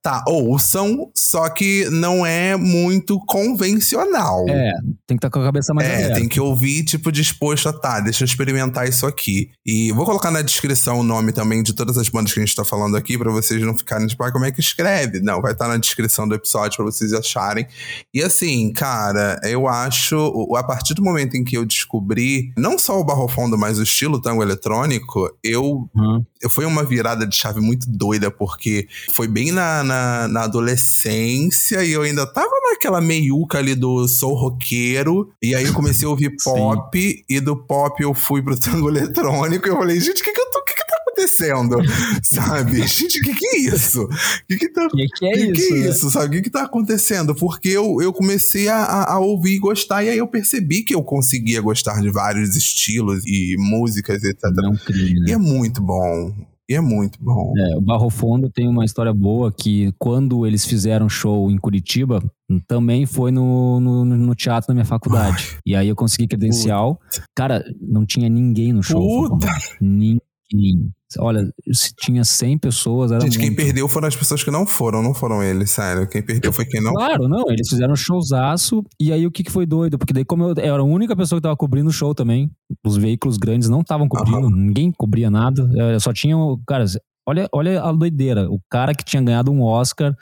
tá, ouçam, só que não é muito convencional. É, tem que estar com a cabeça mais É, aberta. tem que ouvir, tipo, disposto a tá, deixa eu experimentar isso aqui. E vou colocar na descrição o nome também de todas as bandas que a gente tá falando aqui, pra vocês não ficarem tipo, ah, como é que escreve? Não, vai estar na descrição do episódio pra vocês acharem. E assim, cara, eu acho, a partir do momento em que eu descobri, não só o barrofondo, mas o estilo tango eletrônico, eu Uhum. Foi uma virada de chave muito doida, porque foi bem na, na, na adolescência e eu ainda tava naquela meiuca ali do sou roqueiro. E aí eu comecei a ouvir pop, e do pop eu fui pro tango eletrônico. E eu falei, gente, o que, que eu tô. O que, que tá acontecendo? Sabe? Gente, o que, que é isso? O que, que tá que, que é que isso? que é né? isso, sabe? O que que tá acontecendo? Porque eu, eu comecei a, a- ouvir e gostar, e aí eu percebi que eu conseguia gostar de vários estilos e músicas, etc. Não é um crime, né? E é muito bom. E é muito bom. É, o Barro Fundo tem uma história boa que quando eles fizeram show em Curitiba, também foi no, no, no teatro da minha faculdade. E aí eu consegui credencial. Cara, não tinha ninguém no show. Puta! Ninguém. Olha, se tinha 100 pessoas, era Gente, quem muito. perdeu foram as pessoas que não foram, não foram eles, sério. Quem perdeu foi quem não. Claro, não, eles fizeram showzaço, e aí o que, que foi doido? Porque daí, como eu, era a única pessoa que tava cobrindo o show também, os veículos grandes não estavam cobrindo, ninguém cobria nada, eh, só tinha, cara, olha, olha a doideira, o cara que tinha ganhado um Oscar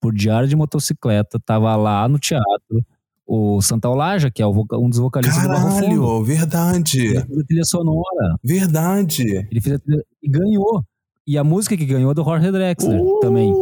por Diário de Motocicleta, tava lá no teatro, o Santa Olaja, que é um dos vocalistas do Barro Fundo, Caralho, verdade. ele fez a trilha sonora, Verdade. ele fez a trilha, e ganhou, e a música que ganhou é do Jorge Drexler Uh! também.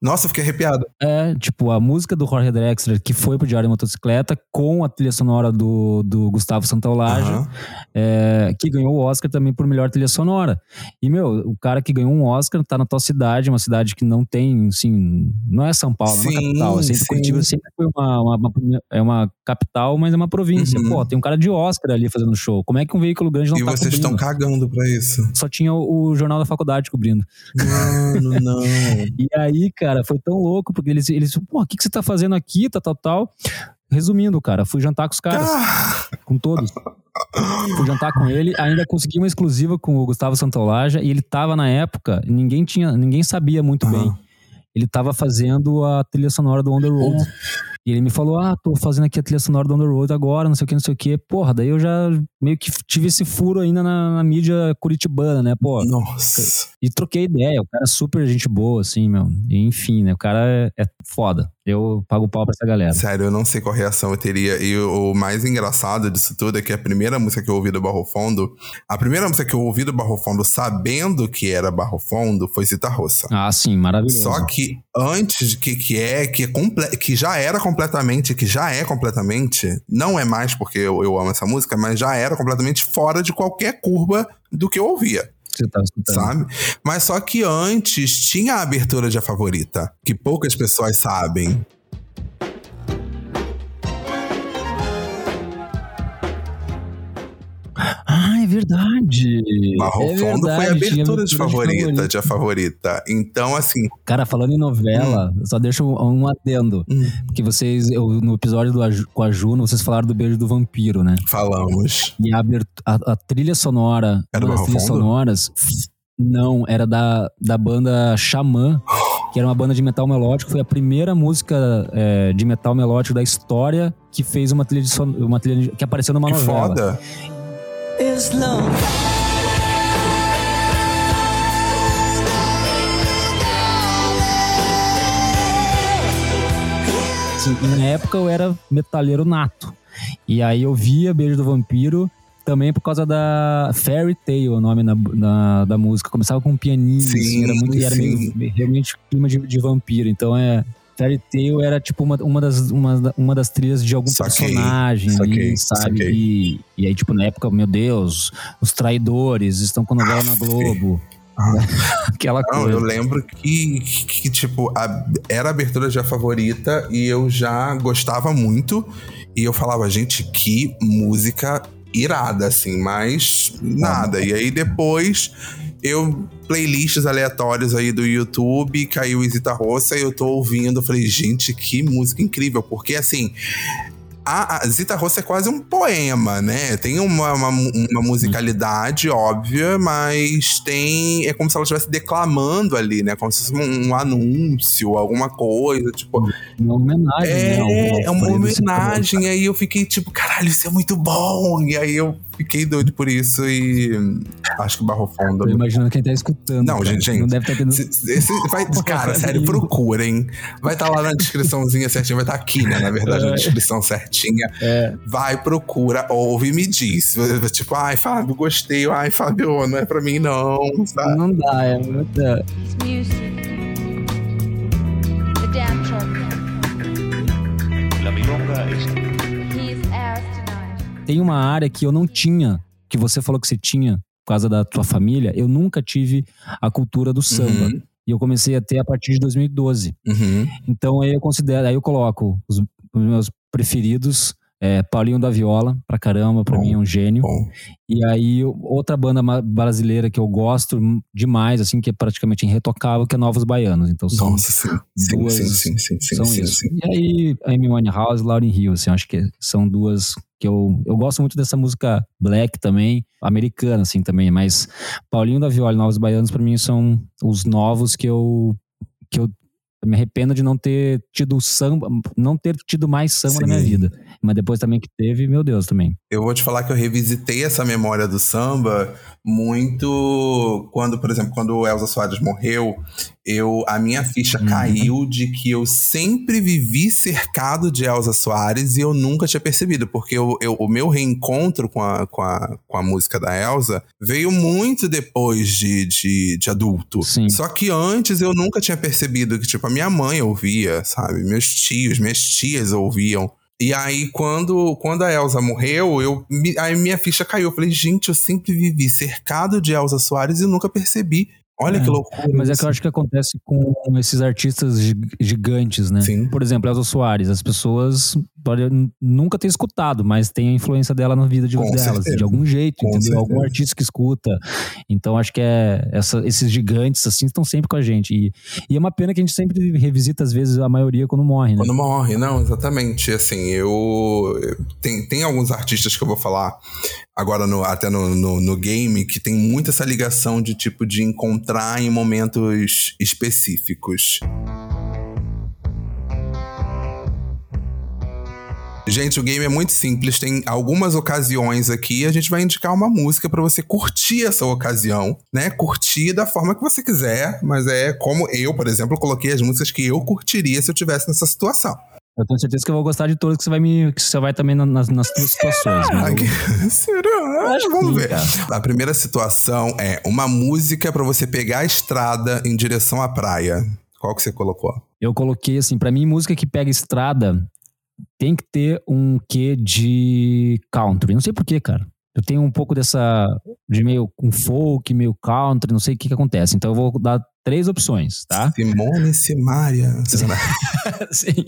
Nossa, eu fiquei arrepiado. É, tipo, a música do Jorge Drexler, que foi pro Diário de Motocicleta, com a trilha sonora do, do Gustavo Santaolalla, Aham. é, que ganhou o Oscar também por melhor trilha sonora. E, meu, o cara que ganhou um Oscar tá na tua cidade, uma cidade que não tem, assim, não é São Paulo, não é Sim, uma capital. Sempre, sim. Curitiba sempre foi uma, uma- uma- é uma capital, mas é uma província. Uhum. Pô, tem um cara de Oscar ali fazendo show. Como é que um veículo grande não E tá vocês cobrindo? estão cagando pra isso. Só tinha o, o jornal da faculdade cobrindo. Mano, não. E aí, cara, foi tão louco, porque eles, eles pô, o que, que você tá fazendo aqui, tal, tal, tal. Resumindo, cara, fui jantar com os caras, Ah, com todos. Fui jantar com ele, ainda consegui uma exclusiva com o Gustavo Santolaja, e ele tava na época, ninguém tinha, ninguém sabia muito Aham. bem. Ele tava fazendo a trilha sonora do On The Road. E ele me falou: Ah, tô fazendo aqui a trilha sonora do Road agora, não sei o que, não sei o que. Porra, daí eu já meio que tive esse furo ainda na, na mídia curitibana, né? Pô, Nossa. e troquei ideia, o cara é super gente boa, assim, meu. E, enfim, né? O cara é, é foda. Eu pago pau pra essa galera. Sério, eu não sei qual reação eu teria. E o, mais engraçado disso tudo é que a primeira música que eu ouvi do Barro Fundo, a primeira música que eu ouvi do Barro Fundo sabendo que era Barro Fundo foi Cita Roça. Ah, sim, maravilhoso. Só que antes de que, que é, que, é comple que já era completamente, que já é completamente, não é mais porque eu, eu amo essa música, mas já era completamente fora de qualquer curva do que eu ouvia, Você tá sabe? Mas só que antes tinha a abertura de A Favorita, que poucas pessoas sabem. Verdade. Barro é Fundo foi a verdade, abertura de favorita, favorita. de A Favorita. Então, assim, Cara, falando em novela, só deixa um, um adendo. Hum. Porque vocês, eu, no episódio do, com a Juno, vocês falaram do beijo do vampiro, né? falamos. E a, a, a trilha sonora, Era uma das trilhas Fundo? sonoras, não, era da, da banda Xamã, que era uma banda de metal melódico. Foi a primeira música é, de metal melódico da história que fez uma trilha, de son- uma trilha de- que apareceu numa Que novela. foda. Is love. Sim, na época eu era metaleiro nato. E aí eu via Beijo do Vampiro também por causa da Fairy Tale, o nome na, na- da música. Começava com um pianinho, Sim, assim, era muito, e era meio, realmente clima de, de vampiro. Então é. Fairy Tale era tipo uma, uma, das, uma, uma das trilhas de algum Saquei, personagem saquei, ali, sabe? saquei. E, e aí, tipo, na época, meu Deus, os traidores estão com novela na Aff. Globo. Aquela Não, coisa. eu lembro que, que, que, tipo, a- era a abertura já favorita e eu já gostava muito. E eu falava, gente, que música irada, assim, mas nada. E aí depois eu, playlists aleatórios aí do YouTube, caiu Isita Roça e eu tô ouvindo. Falei, gente, que música incrível, porque assim. A, a Zita Roça é quase um poema, né? Tem uma, uma, uma musicalidade óbvia, mas tem. É como se ela estivesse declamando ali, né? Como se fosse um, um anúncio, alguma coisa. Tipo, Uma homenagem, né? é, ao é uma Cita Roça. homenagem. Aí eu fiquei tipo, caralho, isso é muito bom. E aí eu fiquei doido por isso e acho que Barro Fundo. Tô imaginando quem tá escutando. Não, cara. gente, gente. Não deve estar tendo. Se- esse- vai, cara, sério, procurem. Vai estar lá na descriçãozinha certinha, vai estar aqui, né? Na verdade, na descrição certinha. Vai, procura, ouve e me diz. Tipo, ai, Fábio, gostei. Ai, Fábio, não é pra mim, não. Sabe? Não dá, é muita. La milonga es. Tem uma área que eu não tinha, que você falou que você tinha por causa da tua família. Eu nunca tive a cultura do samba. Uhum, E eu comecei a ter a partir de 2012. uhum. Então aí eu considero, aí eu coloco os, os meus preferidos, é, Paulinho da Viola, pra caramba, pra Bom, mim é um gênio. Bom, E aí outra banda brasileira que eu gosto demais, assim, que é praticamente irretocável, que é Novos Baianos. Então são, nossa, sim. Duas- sim, sim, sim, sim, são sim, isso. sim. E aí Amy Winehouse e Lauryn Hill, assim, acho que são duas que eu, eu gosto muito dessa música black também, americana, assim, também. Mas Paulinho da Viola e Novos Baianos, pra mim, são os novos que eu que eu me arrependo de não ter tido samba, não ter tido mais samba na minha vida. Mas depois também que teve, meu Deus, também. Eu vou te falar que eu revisitei essa memória do samba muito quando, por exemplo, quando o Elza Soares morreu, eu a minha ficha Uhum. caiu de que eu sempre vivi cercado de Elza Soares e eu nunca tinha percebido, porque eu, eu- o meu reencontro com a, com, a, com a música da Elza veio muito depois de, de, de adulto. Sim. Só que antes eu nunca tinha percebido que, tipo, a minha mãe ouvia, sabe? Meus tios, minhas tias ouviam. E aí, quando, quando a Elsa morreu, eu, aí minha ficha caiu. Eu falei, gente, eu sempre vivi cercado de Elsa Soares e nunca percebi. Olha É, que loucura. Mas é que eu acho que acontece com esses artistas gi- gigantes, né? Sim. Por exemplo, Elza Soares, as pessoas podem nunca ter escutado, mas tem a influência dela na vida de, Com delas, certeza. de algum jeito, Com entendeu? Algum certeza. artista que escuta. Então acho que é essa- esses gigantes assim estão sempre com a gente. E, e é uma pena que a gente sempre revisita, às vezes, a maioria quando morre, né? Quando morre, não, exatamente. Assim, eu. Tem, tem alguns artistas que eu vou falar agora no, até no, no, no game que tem muito essa ligação de tipo de encontrar em momentos específicos. Gente, o game é muito simples. Tem algumas ocasiões aqui. A gente vai indicar uma música pra você curtir essa ocasião, né? Curtir da forma que você quiser, mas é como eu, por exemplo, coloquei as músicas que eu curtiria se eu tivesse nessa situação. Eu tenho certeza que eu vou gostar de todas que você vai me. que você vai também na- nas, nas situações. eu- Será? Acho Vamos ver. A primeira situação é uma música pra você pegar a estrada em direção à praia. Qual que você colocou? Eu coloquei assim, pra mim, música que pega estrada tem que ter um quê de country. Não sei porquê, cara. Eu tenho um pouco dessa. de meio com folk, meio country, não sei o que que acontece. Então eu vou dar três opções, tá? Simone Simaria. Sim.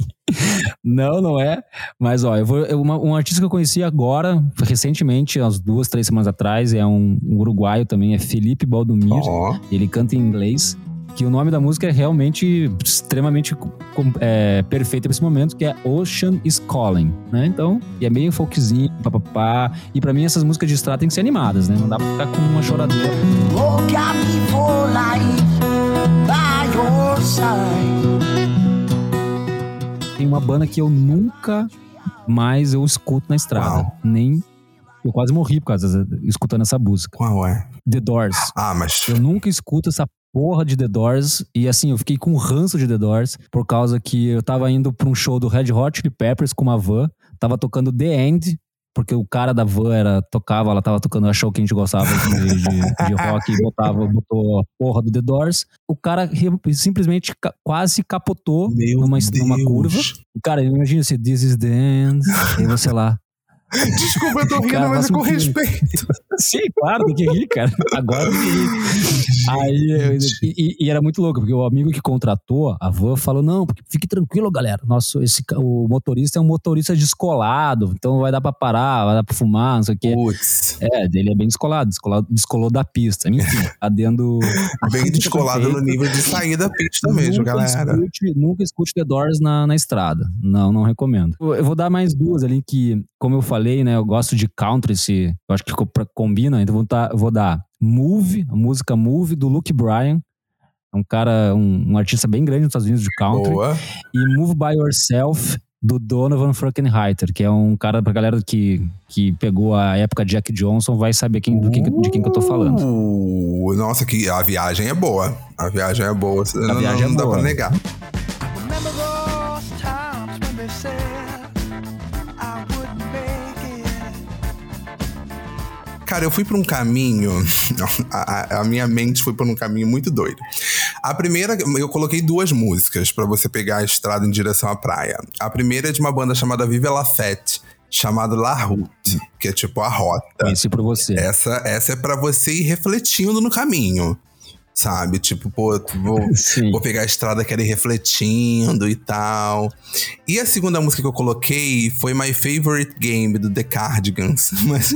Não, não é. Mas, ó, eu vou. eu- uma- um artista que eu conheci agora, recentemente, umas duas, três semanas atrás, é um, um uruguaio também, é Felipe Baldomir. Ó, Ele canta em inglês. Que o nome da música é realmente extremamente é, perfeito pra esse momento, que é Ocean is Calling, né? Então, e é meio folkzinho, papapá. E pra mim essas músicas de estrada tem que ser animadas, né? Não dá pra ficar com uma choradeira. Oh. Tem uma banda que eu nunca mais eu escuto na estrada. Uau. Nem. Eu quase morri por causa de, escutando essa música. qual é? The Doors. Ah, mas. Eu nunca escuto essa porra de The Doors. E assim, eu fiquei com ranço de The Doors por causa que eu tava indo pra um show do Red Hot Chili Peppers com uma van. Tava tocando The End. Porque o cara da van era, tocava, ela tava tocando, achou que a gente gostava de, de- de rock e botava, botou a porra do The Doors. O cara simplesmente ca- quase capotou Meu numa, numa curva. E, Cara, imagina se This is the End. Aí você lá. Desculpa, eu tô rindo, mas é com respeito. Sim, claro, tem que rir, cara. Agora tem que rir. Aí, e, e era muito louco, porque o amigo que contratou a van falou: não, porque fique tranquilo, galera. Nosso, esse, o motorista é um motorista descolado, então vai dar pra parar, vai dar pra fumar, não sei o quê. Putz, É, ele é bem descolado, descolado descolou da pista. Enfim, adendo. bem descolado no nível de sair da pista mesmo, nunca galera. Escute, nunca escute The Doors na, na estrada. Não, não recomendo. Eu, vou dar mais duas ali que, como eu falei, né? Eu gosto de country, se, eu acho que co- pra- combina. Então vou, dar- eu vou dar Move, a música Move do Luke Bryan. É um cara, um, um artista bem grande nos Estados Unidos de country. Boa. E Move By Yourself do Donovan Frankenheiter, que é um cara, pra galera que, que pegou a época Jack Johnson, vai saber quem, do de quem que eu tô falando. Uh, nossa, que a viagem é boa. A viagem é boa. não, viagem é não dá boa. pra negar. Cara, eu fui por um caminho. A, a- minha mente foi por um caminho muito doido. A primeira, eu coloquei duas músicas pra você pegar a estrada em direção à praia. A primeira é de uma banda chamada Vive la Fête, chamada La Route, que é tipo a rota. Conheci por você. Essa, essa é pra você ir refletindo no caminho. Sabe? Tipo, pô, vou, vou pegar a estrada, quero ir refletindo e tal. E a segunda música que eu coloquei foi My Favorite Game, do The Cardigans. Mas,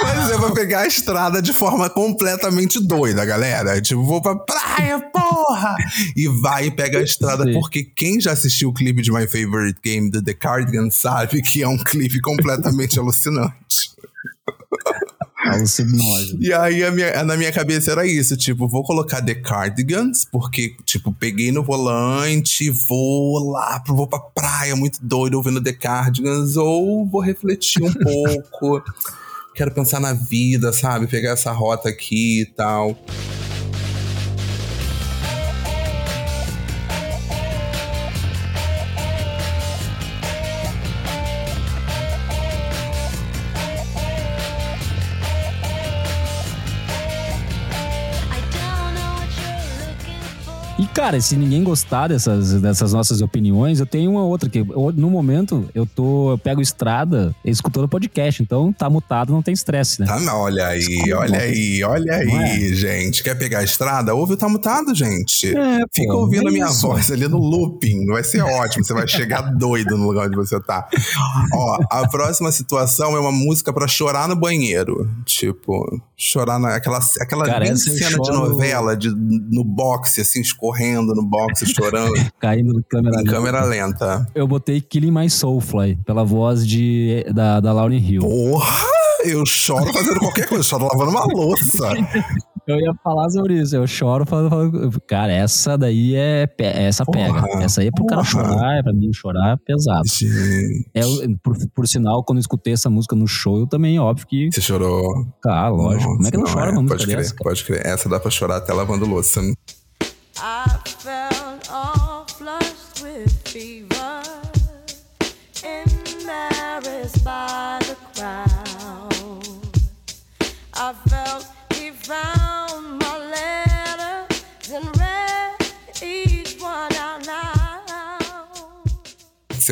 mas eu vou pegar a estrada de forma completamente doida, galera. Tipo, vou pra praia, porra! E vai e pega a estrada, Sim. porque quem já assistiu o clipe de My Favorite Game, do The Cardigans, sabe que é um clipe completamente alucinante. E aí, minha- na minha cabeça era isso, tipo, vou colocar The Cardigans, porque, tipo, peguei no volante, vou lá, vou pra praia, muito doido, ouvindo The Cardigans, ou vou refletir um pouco, quero pensar na vida, sabe? Pegar essa rota aqui e tal. Cara, se ninguém gostar dessas, dessas nossas opiniões, eu tenho uma outra que eu- no momento eu tô eu pego estrada escutando podcast, então tá mutado, não tem estresse, né? Tá, não, olha aí, Desculpa. olha aí, olha aí, Não é? gente. Quer pegar a estrada? Ouve o Tá Mutado, gente. É, Fica pô, ouvindo é a minha isso. voz ali no looping. Vai ser ótimo. Você vai chegar doido no lugar onde você tá. Ó, a próxima situação é uma música pra chorar no banheiro. Tipo, chorar naquela aquela Cara, eu cena de choro- novela, de, no boxe, assim, escorrendo no boxe, chorando. Caindo no câmera em lenta. câmera lenta. Eu botei Killing My Soulfly pela voz de, da, da Lauryn Hill. Porra! Eu choro fazendo qualquer coisa, eu choro lavando uma louça. Eu ia falar sobre isso, eu choro falando, falando- cara, essa daí é essa pega. Porra, Essa aí é pro cara porra. chorar, é pra mim chorar é pesado. Gente, É, por, por sinal, quando eu escutei essa música no show, eu também, óbvio que. você chorou. Ah, lógico. Como é que não, Nossa, chora uma música Pode crer, dessa? cara? pode crer. Essa dá pra chorar até lavando louça. I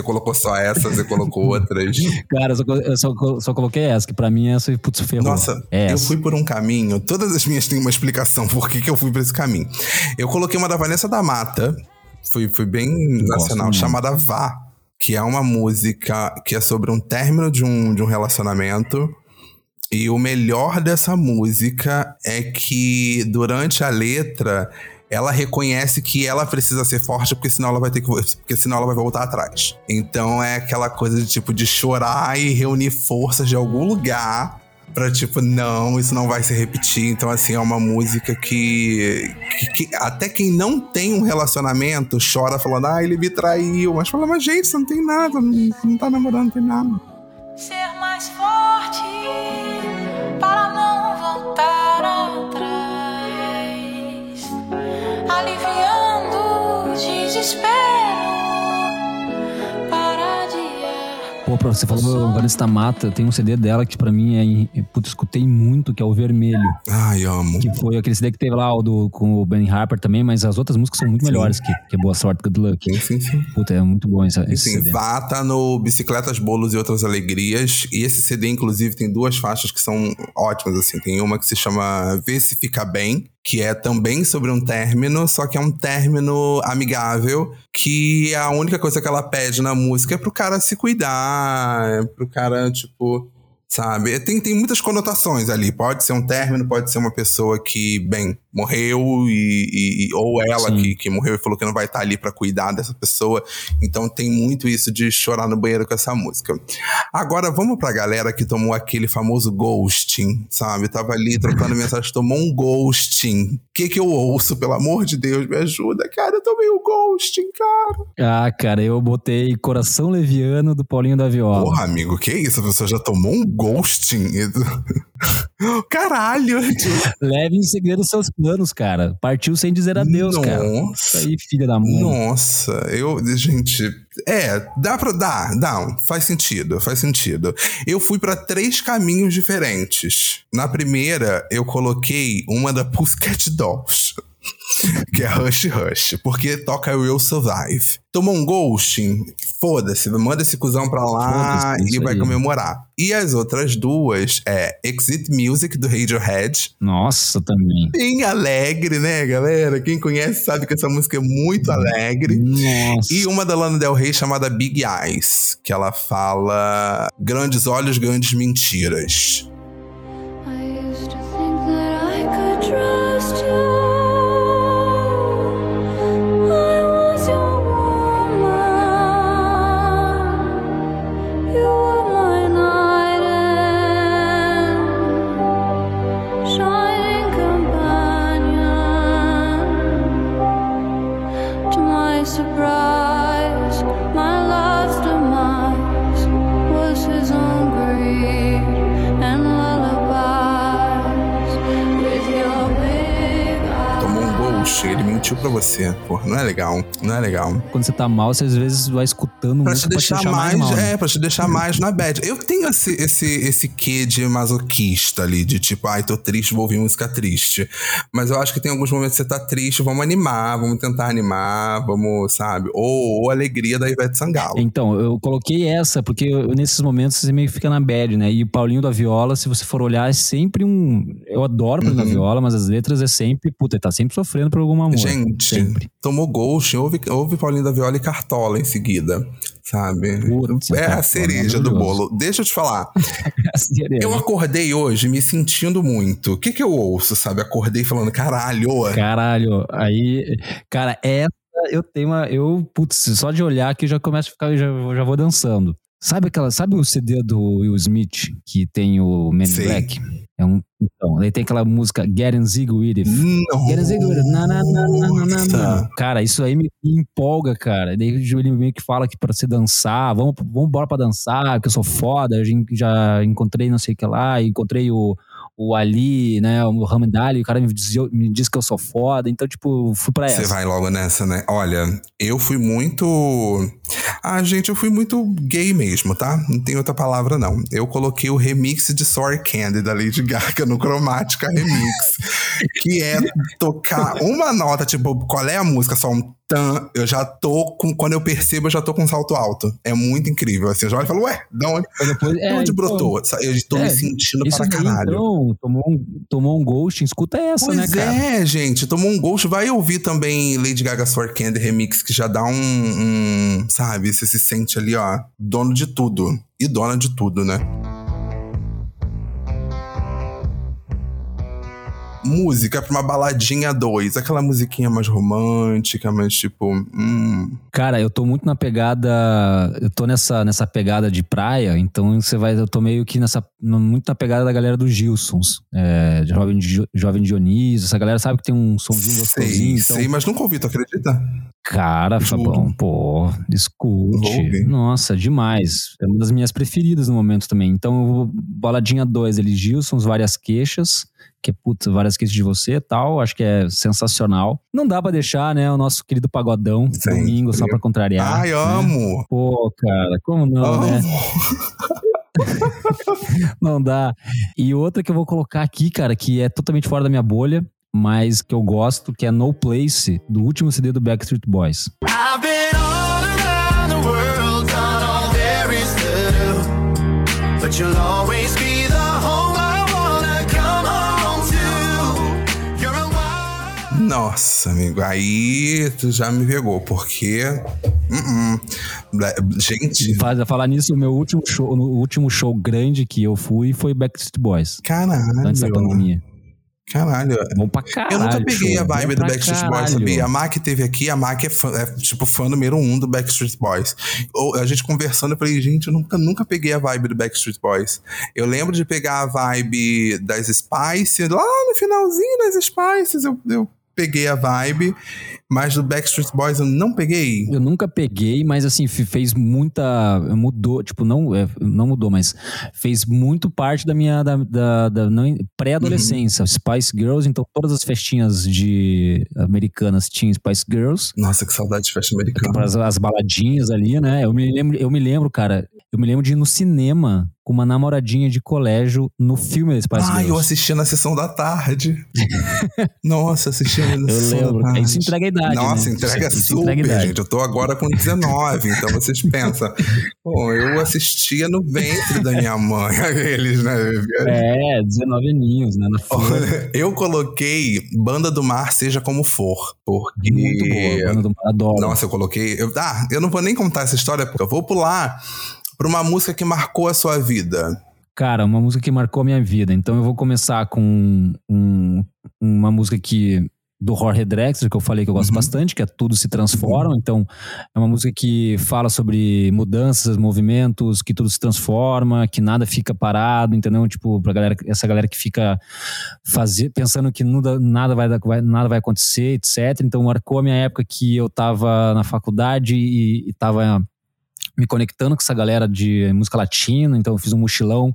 Você colocou só essa, você colocou outras. Cara, eu só, eu só, só coloquei essa, que pra mim essa, putz, ferrou. Nossa, é eu fui por um caminho. Todas as minhas têm uma explicação por que, que eu fui por esse caminho. Eu coloquei uma da Vanessa da Mata. Fui, fui bem nacional, muito. chamada Vá. Que é uma música que é sobre um término de um, de um relacionamento. E o melhor dessa música é que durante a letra ela reconhece que ela precisa ser forte porque senão ela vai ter que porque senão ela vai voltar atrás. Então é aquela coisa de tipo de chorar e reunir forças de algum lugar pra tipo não, isso não vai se repetir. Então assim é uma música que, que- que até quem não tem um relacionamento chora falando: "Ah, ele me traiu". Mas fala: "Mas gente, você não tem nada, não, não tá namorando, não tem nada". Ser mais forte Pô, pra- você falou Vanessa Mata, tem um CD dela que pra mim é. em- Puta, escutei muito, que é o Vermelho. Ai, amo. Que foi aquele CD que teve lá o do, com o Ben Harper também, mas as outras músicas são muito melhores que, que Boa Sorte, Good Luck. Sim, sim, sim. Puta, é muito bom esse, esse Enfim, CD. vá tá no Bicicletas, Bolos e Outras Alegrias. E esse CD, inclusive, tem duas faixas que são ótimas, assim. Tem uma que se chama Vê Se Fica Bem, que é também sobre um término, só que é um término amigável, que a única coisa que ela pede na música é pro cara se cuidar, é pro cara, tipo... Sabe? Tem, tem muitas conotações ali. Pode ser um término, pode ser uma pessoa que, bem, morreu e, e- ou ela Sim. que, que morreu e falou que não vai estar ali pra cuidar dessa pessoa. Então tem muito isso de chorar no banheiro com essa música. Agora vamos pra galera que tomou aquele famoso ghosting, sabe? Tava ali trocando mensagem, tomou um ghosting. O que que eu ouço? Pelo amor de Deus, me ajuda, cara. Eu tomei um ghosting, cara. Ah, cara, eu botei Coração Leviano do Paulinho da Viola. Porra, amigo, que isso? A pessoa já tomou um ghosting? Caralho! Leve em segredo seus planos, cara. Partiu sem dizer adeus, cara. Isso Nossa. aí, filha da mãe. Nossa, eu, gente, é, dá pra dar, dá, faz sentido, faz sentido. Eu fui pra três caminhos diferentes. Na primeira, eu coloquei uma da Pussycat Dolls. Que é Rush Rush, porque toca Will Survive. Tomou um ghosting? Foda-se, manda esse cuzão pra lá Foda-se, e vai aí. comemorar. E as outras duas é Exit Music do Radiohead, Nossa, também. bem alegre, né, galera? Quem conhece sabe que essa música é muito alegre. Nossa. E uma da Lana Del Rey chamada Big Eyes, que ela fala grandes olhos, grandes mentiras. Mentiu pra você. Porra, não é legal. Não é legal. Quando você tá mal, você às vezes vai escutando Pra música te deixar mais, mal. né? é, pra te deixar mais na bad. Eu tenho esse, esse, esse quê de masoquista ali, de tipo, ai, tô triste, vou ouvir música triste. Mas eu acho que tem alguns momentos que você tá triste, vamos animar, vamos tentar animar, vamos, sabe? Ou, ou alegria da Ivete Sangalo. Então, eu coloquei essa, porque eu- nesses momentos você meio que fica na bad, né? E o Paulinho da Viola, se você for olhar, é sempre um. Eu adoro o Paulinho da Uhum. Viola, mas as letras é sempre. Puta, ele tá sempre sofrendo por algum amor. Gente, Sempre. tomou ghost, houve, houve Paulinho da Viola e Cartola em seguida, sabe? Putz, é a Cartola, cereja do bolo. Deixa eu te falar. Assim, Eu acordei hoje me sentindo muito. O que que eu ouço, sabe? Acordei falando, caralho, Caralho, aí. Cara, essa eu tenho uma. Eu, putz, só de olhar aqui já começo a ficar, já, já vou dançando. Sabe aquela. Sabe o CD do Will Smith que tem o Man in. Black? É um. Então, aí tem aquela música Zig With It. With It. Cara, isso aí me empolga, cara. Daí ele meio que fala que pra se dançar, vamos, vamos embora pra dançar, que eu sou foda, já encontrei não sei o que lá, encontrei o, o Ali, né, o Muhammad Ali, o cara me diz, me diz que eu sou foda, então, tipo, fui pra Você essa. vai logo nessa, né? Olha, eu fui muito. Ah, gente, eu fui muito gay mesmo, tá? Não tem outra palavra, não. Eu coloquei o remix de Sorry Candy da Lady Gaga no Cromática Remix. que é tocar uma nota, tipo, qual é a música? Só um tan. Eu já tô com. Quando eu percebo, eu já tô com um salto alto. É muito incrível. Assim, eu já olho e falo, ué, da onde, depois- de é, onde então, brotou? Eu tô é, me sentindo para caralho. então, tomou um, tomou um ghosting, escuta essa, Pois né, cara? é, gente. Tomou um ghost. Vai ouvir também Lady Gaga Sword Candy Remix, que já dá um, um. Sabe? Você se sente ali, ó, dono de tudo. E dona de tudo, né? Música pra uma baladinha 2. Aquela musiquinha mais romântica, mais tipo. Hum. Cara, eu tô muito na pegada. Eu tô nessa, nessa pegada de praia, então você vai. Eu tô meio que nessa. Muito na pegada da galera dos Gilsons. É, jovem, jovem Dionísio, essa galera sabe que tem um somzinho Sei, gostosinho. Então, sei, mas nunca ouvi, tu acredita? Cara, Juro. Fabão, pô, escute. Nossa, demais. É uma das minhas preferidas no momento também. Então, eu vou- Baladinha 2, ele Gilson, várias queixas, que putz, várias queixas de você e tal. Acho que é sensacional. Não dá pra deixar, né, o nosso querido pagodão, Sempre. domingo, só pra contrariar. Ai, né? amo! Pô, cara, como não, né? amo. Não dá. E outra que eu vou colocar aqui, cara, que é totalmente fora da minha bolha, mas que eu gosto, que é No Place, do último CD do Backstreet Boys. I've Nossa, amigo, aí tu já me pegou, porque. Uh-uh. Bla- Gente, Faz- Falar nisso, o meu último show, o último show grande que eu fui foi Backstreet Boys, caralho. antes da pandemia. Caralho. Bom pra caralho. Eu nunca peguei show, a vibe bom do Backstreet Boys, caralho. sabia? A Mac teve aqui, a Mac é, fã- é, tipo fã número um do Backstreet Boys. Ou, a gente conversando, eu falei, gente, eu nunca, nunca peguei a vibe do Backstreet Boys. Eu lembro de pegar a vibe das Spice, lá no finalzinho das Spices, eu, eu peguei a vibe, mas do Backstreet Boys eu não peguei. Eu nunca peguei, mas assim, fe- fez muita. Mudou, tipo, não, é, não mudou, mas fez muito parte da minha da, da- da pré-adolescência. Spice Girls, então todas as festinhas de americanas tinham Spice Girls. Nossa, que saudade de festa americana. Para as, as baladinhas ali, né? Eu me lembro, eu me lembro, cara, eu me lembro de ir no cinema com uma namoradinha de colégio no filme da Spice Ah, eu Girls. assistia na sessão da tarde. Nossa, assistia na Eu sessão lembro. da tarde. Isso entrega a idade. Nossa, né? entrega Isso super, entrega idade. gente. Eu tô agora com 19, então vocês pensam. Eu assistia no ventre da minha mãe, eles, né? É, 19 aninhos, né? Eu coloquei Banda do Mar, seja como for, porque... Muito boa. Banda do- Adoro. Nossa, eu coloquei... Eu, ah, eu não vou nem contar essa história, porque eu vou pular pra uma música que marcou a sua vida. Cara, uma música que marcou a minha vida. Então eu vou começar com um- uma música que do Jorge Drexler, que eu falei que eu gosto Uhum. bastante, que é Tudo se Transforma. Então é uma música que fala sobre mudanças, movimentos, que tudo se transforma, que nada fica parado, entendeu? Tipo, pra galera, essa galera que fica fazer, pensando que nada vai, vai- nada vai acontecer, etc. Então marcou a minha época que eu tava na faculdade e, e tava me conectando com essa galera de música latina, então eu fiz um mochilão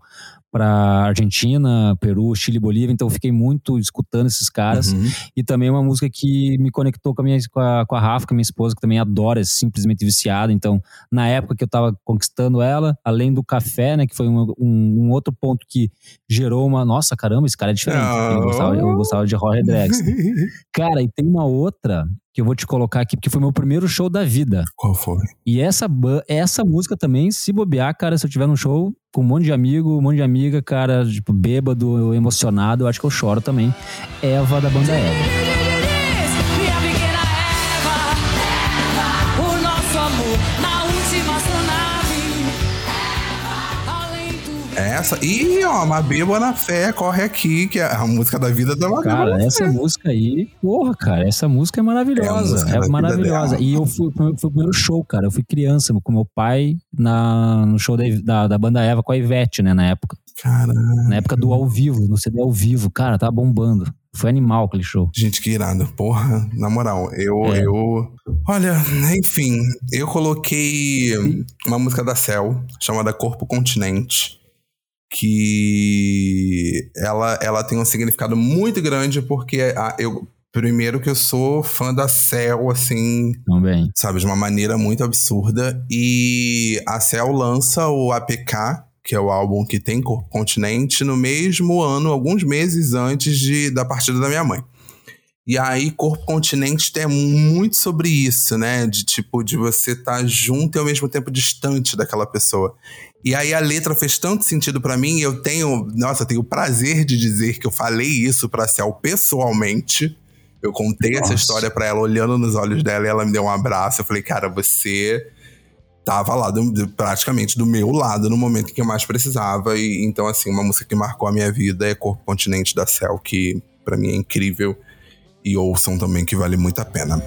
para Argentina, Peru, Chile, Bolívia, então eu fiquei muito escutando esses caras Uhum. e também uma música que me conectou com a minha com a, com a Rafa, que é minha esposa, que também adora, é simplesmente viciada, então na época que eu tava conquistando ela, além do café, né, que foi um, um, um outro ponto que gerou uma, nossa, caramba, esse cara é diferente, eu, gostava, eu gostava de Jorge Drexler. Cara, e tem uma outra que eu vou te colocar aqui, porque foi meu primeiro show da vida. Qual foi? E essa, essa música também, se bobear, cara, se eu tiver num show com um monte de amigo, um monte de amiga, cara, tipo, bêbado, emocionado, eu acho que eu choro também. Eva da banda Eva. Essa. Ih, ó, Mabê na fé, corre aqui, que é a música da vida da Mabê Cara, Bonafé. essa música aí, porra, cara, essa música é É maravilhosa. É, vida maravilhosa. E eu fui, foi o primeiro show, cara. Eu fui criança com meu pai na, no show da, da, da banda Eva com a Ivete, né, na época. Caramba. Na época do ao vivo, no CD ao vivo. Cara, tava bombando. Foi animal aquele show. Gente, que irado. Porra, na moral, eu, É. eu. Olha, enfim, eu coloquei uma música da Cell chamada Corpo Continente. Que ela, ela tem um significado muito grande, porque a- eu. Primeiro que eu sou fã da Cell, assim, Também. sabe, de uma maneira muito absurda. E a Cell lança o APK, que é o álbum que tem Corpo Continente, no mesmo ano, alguns meses antes de, da partida da minha mãe. E aí, Corpo Continente tem muito sobre isso, né? De tipo, de você estar junto e ao mesmo tempo distante daquela pessoa. E aí a letra fez tanto sentido pra mim, e eu tenho, nossa, eu tenho o prazer de dizer que eu falei isso pra Cel pessoalmente. Eu contei essa Nossa. história pra ela, olhando nos olhos dela, e ela me deu um abraço. Eu falei, cara, você tava lá do- praticamente do meu lado no momento que eu mais precisava. E então, assim, uma música que marcou a minha vida é Corpo Continente da Cell, que pra mim é incrível. E ouçam também, que vale muito a pena.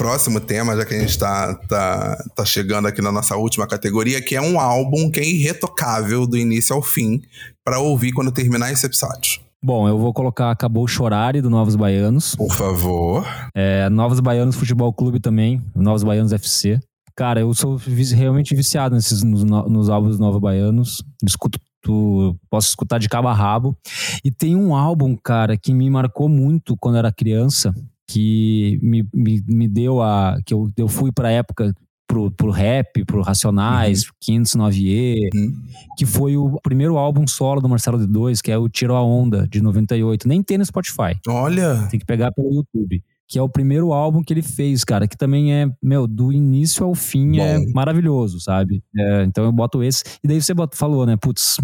Próximo tema, já que a gente tá, tá, tá chegando aqui na nossa última categoria, que é um álbum que é irretocável do início ao fim, pra ouvir quando terminar esse episódio. Bom, eu vou colocar Acabou Chorare do Novos Baianos. Por favor. É, Novos Baianos Futebol Clube também, Novos Baianos FC. Cara, eu sou realmente viciado nesses, nos, no- nos álbuns dos Novos Baianos. Escuto, tu- posso escutar de cabo a rabo. E tem um álbum, cara, que me marcou muito quando era criança, que me, me, me deu a. que eu, eu fui pra época. Pro, pro rap, pro Racionais, 509E, Uhum. que foi o primeiro álbum solo do Marcelo D2, que é o Tiro a Onda, de 98. Nem tem no Spotify. Olha. Tem que pegar pelo YouTube. Que é o primeiro álbum que ele fez, cara. Que também é, meu, do início ao fim é Bom. maravilhoso, sabe? É, então eu boto esse. E daí você bota, falou, né? Putz,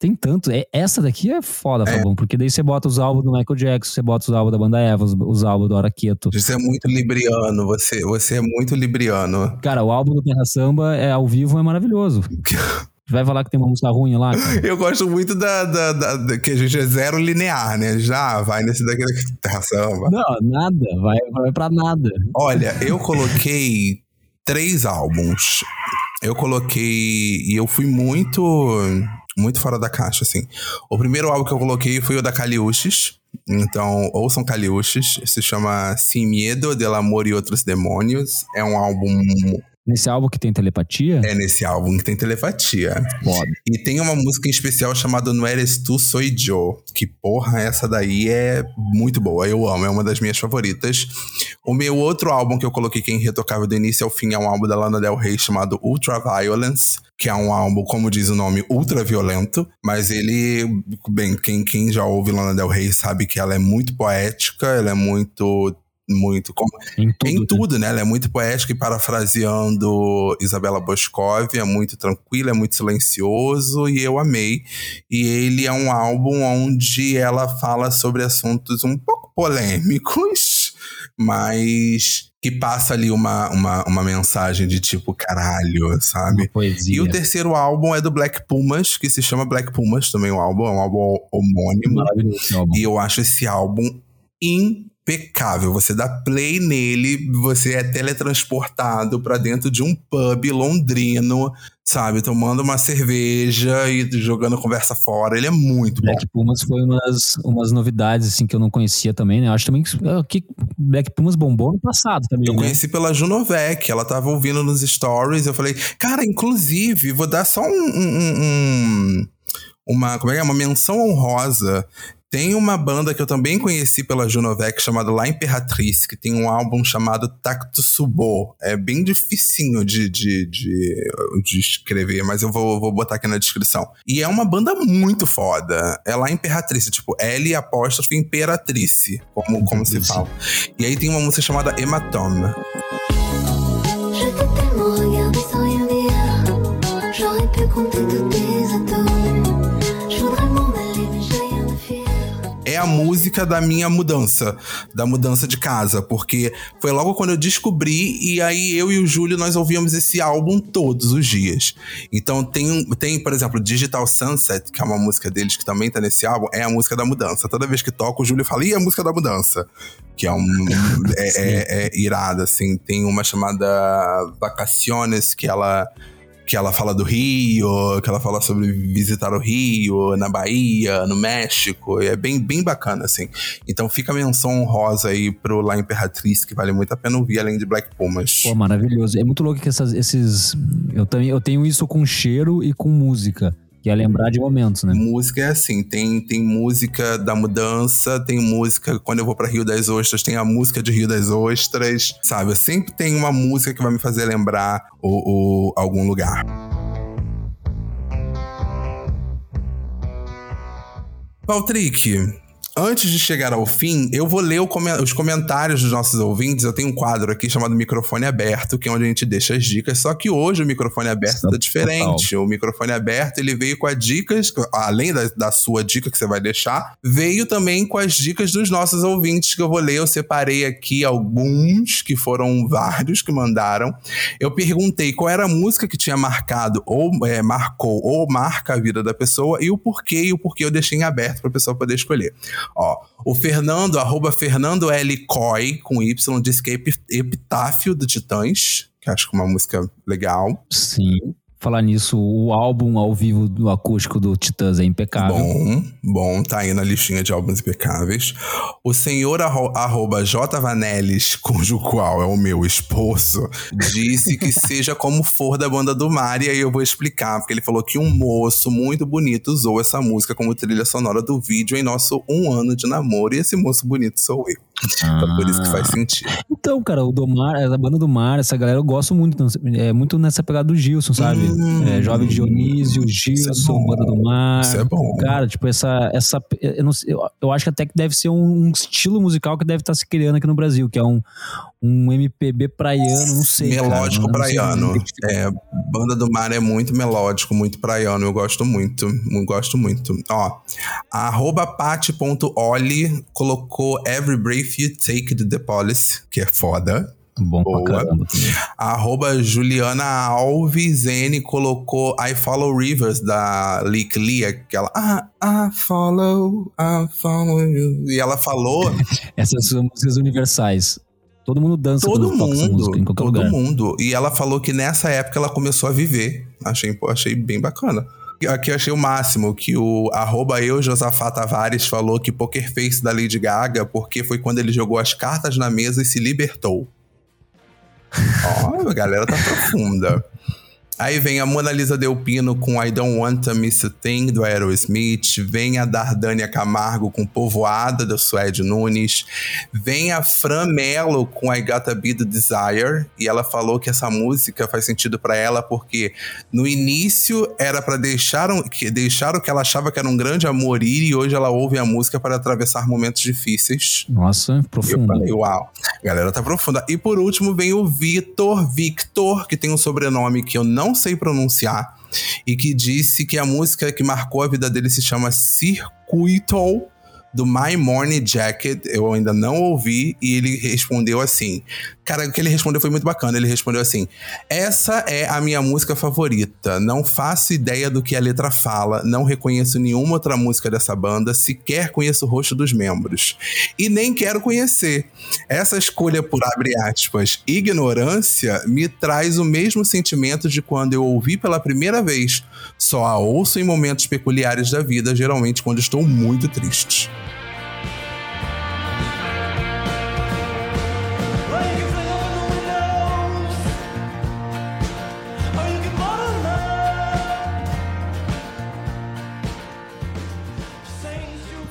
tem tanto. É, essa daqui é foda, É. Fabão. Porque daí você bota os álbuns do Michael Jackson, você bota os álbuns da banda Eva, os, os álbuns do Araqueto. Você é muito libriano, você, você é muito libriano. Cara, o álbum do Terra Samba é, ao vivo é maravilhoso. Vai falar que tem uma música ruim lá, cara? Eu gosto muito da, da- da- da- que a gente é zero linear, né? Já vai nesse daqui terra samba. Não, nada. Vai, vai pra nada. Olha, eu coloquei três álbuns. Eu coloquei. E eu fui muito. Muito fora da caixa, assim. O primeiro álbum que eu coloquei foi o da Caliuches. Então, ouçam Caliuches. Se chama Sin Miedo, del Amor e Outros Demônios. É um álbum. Nesse álbum que tem telepatia, É nesse álbum que tem telepatia. foda. E tem uma música em especial chamada No Eres Tu Soy Yo. Que porra, essa daí é muito boa. Eu amo, é uma das minhas favoritas. O meu outro álbum que eu coloquei que é irretocável do início ao fim é um álbum da Lana Del Rey chamado Ultra Violence. Que é um álbum, como diz o nome, ultra violento. Mas ele, bem, quem, quem já ouve Lana Del Rey sabe que ela é muito poética, ela é muito. Muito. como- Em tudo. em né? tudo, né? Ela é muito poética e parafraseando Isabela Boscov, é muito tranquilo, é muito silencioso e eu amei. E ele é um álbum onde ela fala sobre assuntos um pouco polêmicos, mas que passa ali uma, uma, uma mensagem de tipo, caralho, sabe? Poesia. E o terceiro álbum é do Black Pumas, que se chama Black Pumas, também o álbum, é um álbum homônimo. Maravilhoso álbum. E eu acho esse álbum impecável. Você dá play nele, você é teletransportado pra dentro de um pub londrino, sabe? Tomando uma cerveja e jogando conversa fora. Ele é muito bom. Black Pumas foi umas, umas novidades assim que eu não conhecia também, né? Eu acho também que, ah, que Black Pumas bombou no passado também, Eu né? conheci pela Junovec, ela tava ouvindo nos stories. Eu falei, cara, inclusive, vou dar só um. um- um- um- uma, como é que é? Uma menção honrosa. Tem uma banda que eu também conheci pela Junovec chamada La Imperatriz, que tem um álbum chamado Tacto Subo. É bem dificinho de, de, de, de escrever, mas eu vou, vou botar aqui na descrição. E é uma banda muito foda. É La Imperatriz, tipo L apóstrofe Imperatrice, como, como se fala. E aí tem uma música chamada Hematome. Je t'ai tellement regardé sans rien dire. J'aurais pu compter tous música da minha mudança, da mudança de casa, porque foi logo quando eu descobri e aí eu e o Júlio nós ouvíamos esse álbum todos os dias. Então tem, tem por exemplo, Digital Sunset, que é uma música deles que também tá nesse álbum, é a música da mudança. Toda vez que toca, o Júlio fala, e a música da mudança? Que é um. é, é, é irada, assim. Tem uma chamada Vacaciones, que ela que ela fala do Rio, que ela fala sobre visitar o Rio, na Bahia, no México, é bem, bem bacana, assim. Então fica a menção honrosa aí pro La Imperatriz, que vale muito a pena ouvir, além de Black Pumas. Pô, maravilhoso. É muito louco que essas, esses. Eu, também, eu tenho isso com cheiro e com música. Que é lembrar de momentos, né? Música é assim, tem, tem música da mudança, tem música, quando eu vou pra Rio das Ostras, tem a música de Rio das Ostras, sabe? Eu sempre tenho uma música que vai me fazer lembrar o, o- algum lugar. Valtric, antes de chegar ao fim, eu vou ler os comentários dos nossos ouvintes. Eu tenho um quadro aqui chamado Microfone Aberto, que é onde a gente deixa as dicas. Só que hoje o microfone aberto Total. tá diferente. O microfone aberto ele veio com as dicas, além da, da sua dica que você vai deixar, veio também com as dicas dos nossos ouvintes que eu vou ler. Eu separei aqui alguns, que foram vários que mandaram. Eu perguntei qual era a música que tinha marcado, ou é, marcou, ou marca a vida da pessoa, e o porquê, e o porquê eu deixei em aberto pra pessoa poder escolher. Ó, o Fernando, arroba Fernando L. Coy, com Y, disse que é Epi- Epitáfio do Titãs, que acho que é uma música legal. Sim. Falar nisso, o álbum ao vivo do acústico do Titãs é impecável. Bom, bom, tá aí na listinha de álbuns impecáveis. O senhor arro, arroba J. Vanelis, cujo qual é o meu esposo, disse que seja como for da banda do mar, e aí eu vou explicar, porque ele falou que um moço muito bonito usou essa música como trilha sonora do vídeo em nosso um ano de namoro, e esse moço bonito sou eu. Então por isso que faz sentido. Então, cara, o do Mar, a banda do Mar, essa galera eu gosto muito. É muito nessa pegada do Gilson, sabe? Hum, é, Jovem Dionísio, Gilson, bom. banda do Mar. Isso é bom. Cara, tipo, essa. essa eu, não eu, eu acho que até que deve ser um, um estilo musical que deve estar se criando aqui no Brasil, que é um, um MPB praiano, não sei. cara, melódico sei praiano. identificar. É, Banda do Mar é muito melódico, muito praiano. Eu gosto muito. Eu gosto muito. Ó, arroba pati.oli colocou Every Breath You Take to the Police, que é foda. Bom Boa. pra caramba. arroba Juliana Alves N colocou I Follow Rivers, da Lick Lee, aquela ah, I follow, I follow you. E ela falou Essas são músicas universais. Todo mundo dança Todo toca música, em mundo, qualquer todo lugar. mundo. E ela falou que nessa época ela começou a viver. Achei, achei bem bacana. Aqui eu achei o máximo, que o arroba eu, Josafá Tavares, falou que Poker Face da Lady Gaga, porque foi quando ele jogou as cartas na mesa e se libertou. Ó, a galera tá profunda. Aí vem a Mona Lisa Delpino com I Don't Want to Miss a Thing, do Aerosmith. Vem a Dardânia Camargo com Povoada, do Suede Nunes. Vem a Fran Mello com I Gotta Be the Desire. E ela falou que essa música faz sentido pra ela porque no início era pra deixar, um, que, deixar o que ela achava que era um grande amor ir e hoje ela ouve a música para atravessar momentos difíceis. Nossa, Eu profundo. falei, uau, a galera tá profunda. E por último vem o Vitor Victor, que tem um sobrenome que eu não sei pronunciar, e que disse que a música que marcou a vida dele se chama Circuito do My Morning Jacket. Eu ainda não ouvi, e ele respondeu assim. Cara, o que ele respondeu foi muito bacana. Ele respondeu assim: Essa é a minha música favorita. Não faço ideia do que a letra fala, não reconheço nenhuma outra música dessa banda, sequer conheço o rosto dos membros. E nem quero conhecer. Essa escolha por abre aspas, ignorância, me traz o mesmo sentimento de quando eu ouvi pela primeira vez. Só a ouço em momentos peculiares da vida, geralmente quando estou muito triste.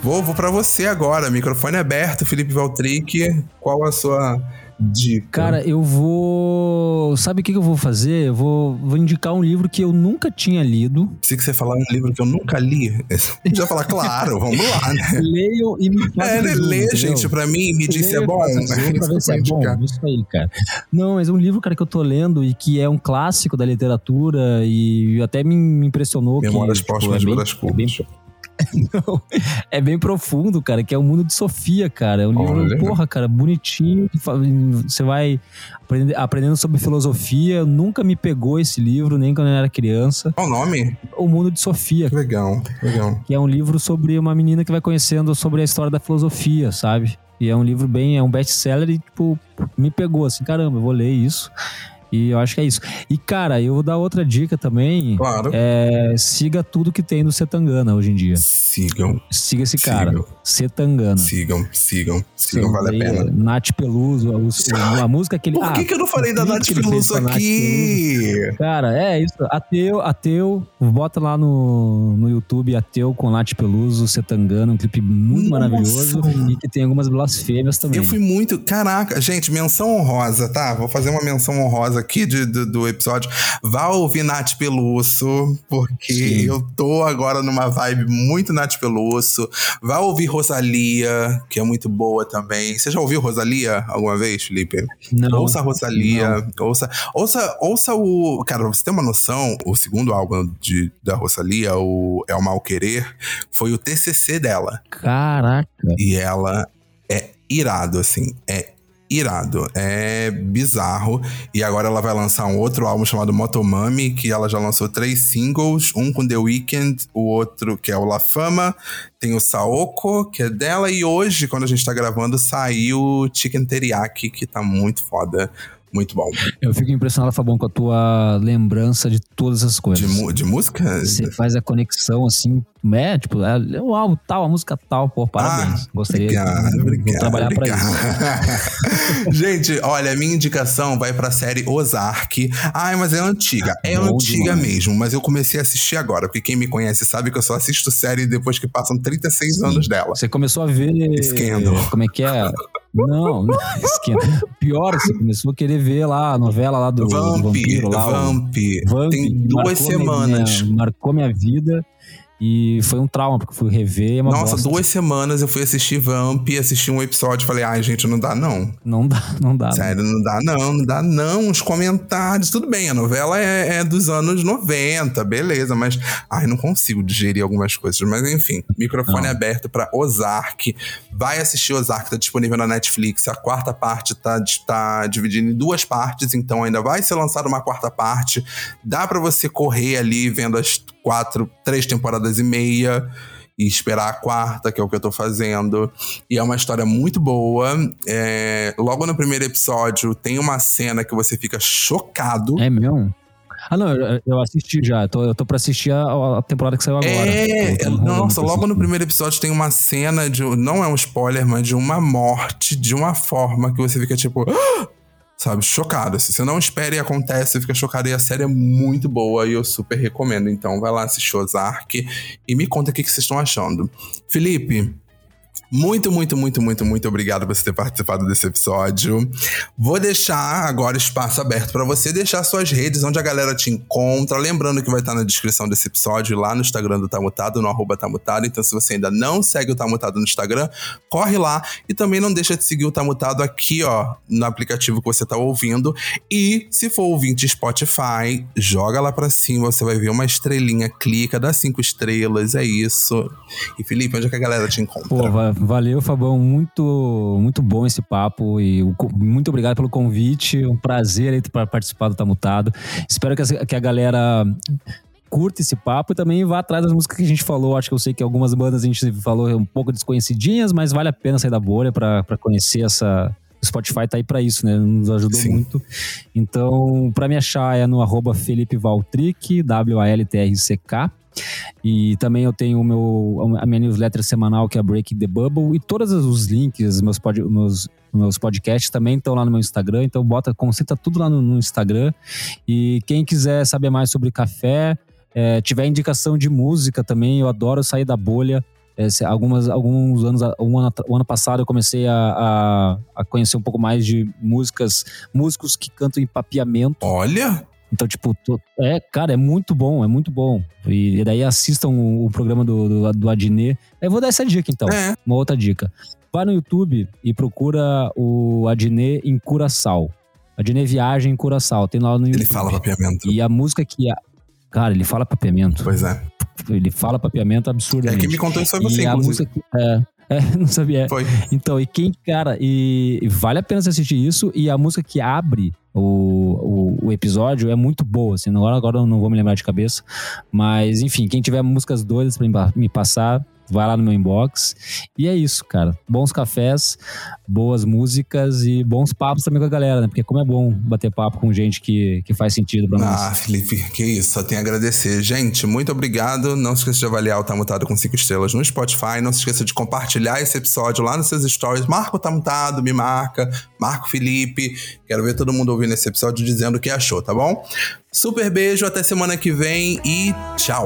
Vou, vou pra você agora. Microfone aberto, Felipe Valtric. Qual a sua dica? Cara, eu vou. Sabe o que, que eu vou fazer? Eu vou, vou indicar um livro que eu nunca tinha lido. Se que você falar um livro que eu nunca li, já falar, claro, vamos lá, né? Leiam e me façam É, né? resumo, lê, gente, pra mim, me diz se é bom. pra ver se é bom. Isso aí, cara. Não, mas é um livro, cara, que eu tô lendo e que é um clássico da literatura e até me, impressionou. Memórias que, tipo, póstumas é bem- Brás é bem, Cubas. Não, é bem profundo, cara, que é o mundo de Sofia, cara. É um livro, Olha. porra, cara, bonitinho. Você vai aprende- aprendendo sobre filosofia. Nunca me pegou esse livro, nem quando eu era criança. Qual o nome? O Mundo de Sofia, Que legal, legal. que é um livro sobre uma menina que vai conhecendo sobre a história da filosofia, sabe? E é um livro bem, é um best-seller e, tipo, me pegou assim, caramba, eu vou ler isso. E eu acho que é isso. E, cara, eu vou dar outra dica também. Claro. É, siga tudo que tem do Setangana hoje em dia. Sigam, Siga esse cara. Sigam. Setangana. sigam, sigam, sigam, vale a pena. Nath Peluso, o- o- a música que ele. Por ah, que, que eu não falei da clipe Nath que Peluso com a Nath aqui? Cara, é isso. Ateu, ateu. Bota lá no, no YouTube Ateu com Nath Peluso, Setangana, um clipe muito Nossa. maravilhoso e que tem algumas blasfêmias também. Eu fui muito. Caraca, gente, menção honrosa, tá? Vou fazer uma menção honrosa aqui de- do, do episódio. Vá ouvir Nath Peluso, porque Sim. eu tô agora numa vibe muito Nath Peluso. Vá ouvir Rosalia, que é muito boa também. Você já ouviu Rosalia alguma vez, Felipe? Não. Ouça Rosalia, ouça, ouça, ouça o. Cara, pra você ter uma noção, o segundo álbum de, da Rosalia, o É o Mal Querer, foi o TCC dela. Caraca. E ela é irado, assim. É irado, é bizarro. E agora ela vai lançar um outro álbum chamado Motomami, que ela já lançou três singles, um com The Weeknd, o outro que é o La Fama, tem o Saoko, que é dela, e hoje, quando a gente tá gravando, saiu Chicken Teriyaki, que tá muito foda. Muito bom. Eu fico impressionado, Fabão, com a tua lembrança de todas as De, coisas. mu- de música? Você faz a conexão assim, é, tipo, é, é o álbum tal, a música tal, pô, parabéns. Ah, Gostaria obrigado, de obrigado, trabalhar pra isso. obrigado. Gente, olha, a minha indicação vai pra série Ozark. Ai, mas é antiga. É Bom antiga demais. mesmo, mas eu comecei a assistir agora, porque quem me conhece sabe que eu só assisto série depois que passam 36 anos dela. Você começou a ver. Scandal. Como é que é? Não, não. Pior, você começou a querer ver lá a novela lá do, do Vamp, vampiro lá. Vamp. Vamp, Tem marcou duas minha- semanas. minha- marcou minha vida e foi um trauma, porque fui rever. É uma Nossa, bosta. duas semanas eu fui assistir Vamp, assisti um episódio e falei, ai, gente, não dá não. Não dá, não dá. Sério, não dá não, não dá não. Os comentários, tudo bem, a novela é, é dos anos 90, beleza, mas ai, não consigo digerir algumas coisas. Mas enfim, microfone Não. aberto pra Ozark. Vai assistir Ozark, tá disponível na Netflix. A quarta parte tá, tá dividida em duas partes, então ainda vai ser lançada uma quarta parte. Dá pra você correr ali vendo as quatro, três temporadas e meia. E esperar a quarta, que é o que eu tô fazendo. E é uma história muito boa. É, logo no primeiro episódio, tem uma cena que você fica chocado. É mesmo? Ah, não, eu, assisti já. Eu tô, eu tô pra assistir a, a temporada que saiu agora. É, tô enrolando nossa, logo no primeiro episódio tem uma cena de. Não é um spoiler, mas de uma morte de uma forma que você fica tipo. "Ah!" Sabe, chocado. assim. Você não espera e acontece, você fica chocado. E a série é muito boa e eu super recomendo. Então vai lá assistir Ozark e me conta o que vocês estão achando. Felipe, muito, muito, muito, muito, muito obrigado por você ter participado desse episódio. Vou deixar agora espaço aberto para você deixar suas redes, onde a galera te encontra. Lembrando que vai estar na descrição desse episódio lá no Instagram do Tamutado, no arroba Tamutado. Então, se você ainda não segue o Tamutado no Instagram, corre lá. E também não deixa de seguir o Tamutado aqui, ó, no aplicativo que você tá ouvindo. E se for ouvinte Spotify, joga lá pra cima, você vai ver uma estrelinha, clica, dá cinco estrelas, é isso. E Felipe, onde é que a galera te encontra? Pô, va- valeu, Fabão. Muito, muito bom esse papo e muito obrigado pelo convite. Um prazer para participar do Tá Mutado. Espero que, a galera curta esse papo e também vá atrás das músicas que a gente falou. Acho que eu sei que algumas bandas a gente falou um pouco desconhecidinhas, mas vale a pena sair da bolha para conhecer essa. O Spotify tá aí pra isso, né? Nos ajudou Sim. muito. Então, pra me achar é no arroba Felipe Valtric, W-A-L-T-R-C-K. E também eu tenho meu, a minha newsletter semanal, que é Break the Bubble. E todos os links, meus, pod, meus, meus podcasts também estão lá no meu Instagram. Então bota, concentra tudo lá no, no Instagram. E quem quiser saber mais sobre café, é, tiver indicação de música também, eu adoro sair da bolha. É, algumas, alguns anos, um ano, o ano passado eu comecei a, a, a conhecer um pouco mais de músicas, músicos que cantam em papiamento. Olha, Então, tipo, tô- é, cara, é muito bom, é muito bom. E, daí assistam o, o programa do, do, do Adnet. Eu vou dar essa dica, então. é. Uma outra dica. Vai no YouTube e procura o Adnet em Curaçao. Adnet Viagem em Curaçao. Tem lá no YouTube. Ele fala papiamento. E a música que... A... Cara, ele fala papiamento. Pois é. Ele fala papiamento É absurdamente. que me contou isso foi você, e a música que... É, é, não sabia. Foi. Então, e quem, cara, e, e vale a pena você assistir isso. E a música que abre o, o, o episódio é muito boa, assim. Agora, agora eu não vou me lembrar de cabeça. Mas, enfim, quem tiver músicas doidas pra me pa- me passar, vai lá no meu inbox. E é isso, cara. Bons cafés, boas músicas e bons papos também com a galera, né? Porque como é bom bater papo com gente que, que faz sentido pra Ah, nós. Felipe, que isso, só tenho a agradecer. Gente, muito obrigado. Não se esqueça de avaliar o Tamutado com cinco estrelas no Spotify. Não se esqueça de compartilhar esse episódio lá nos seus stories. Marca o Tamutado, me marca. Marca o Felipe. Quero ver todo mundo ouvindo esse episódio dizendo o que achou, tá bom? Super beijo, até semana que vem e tchau.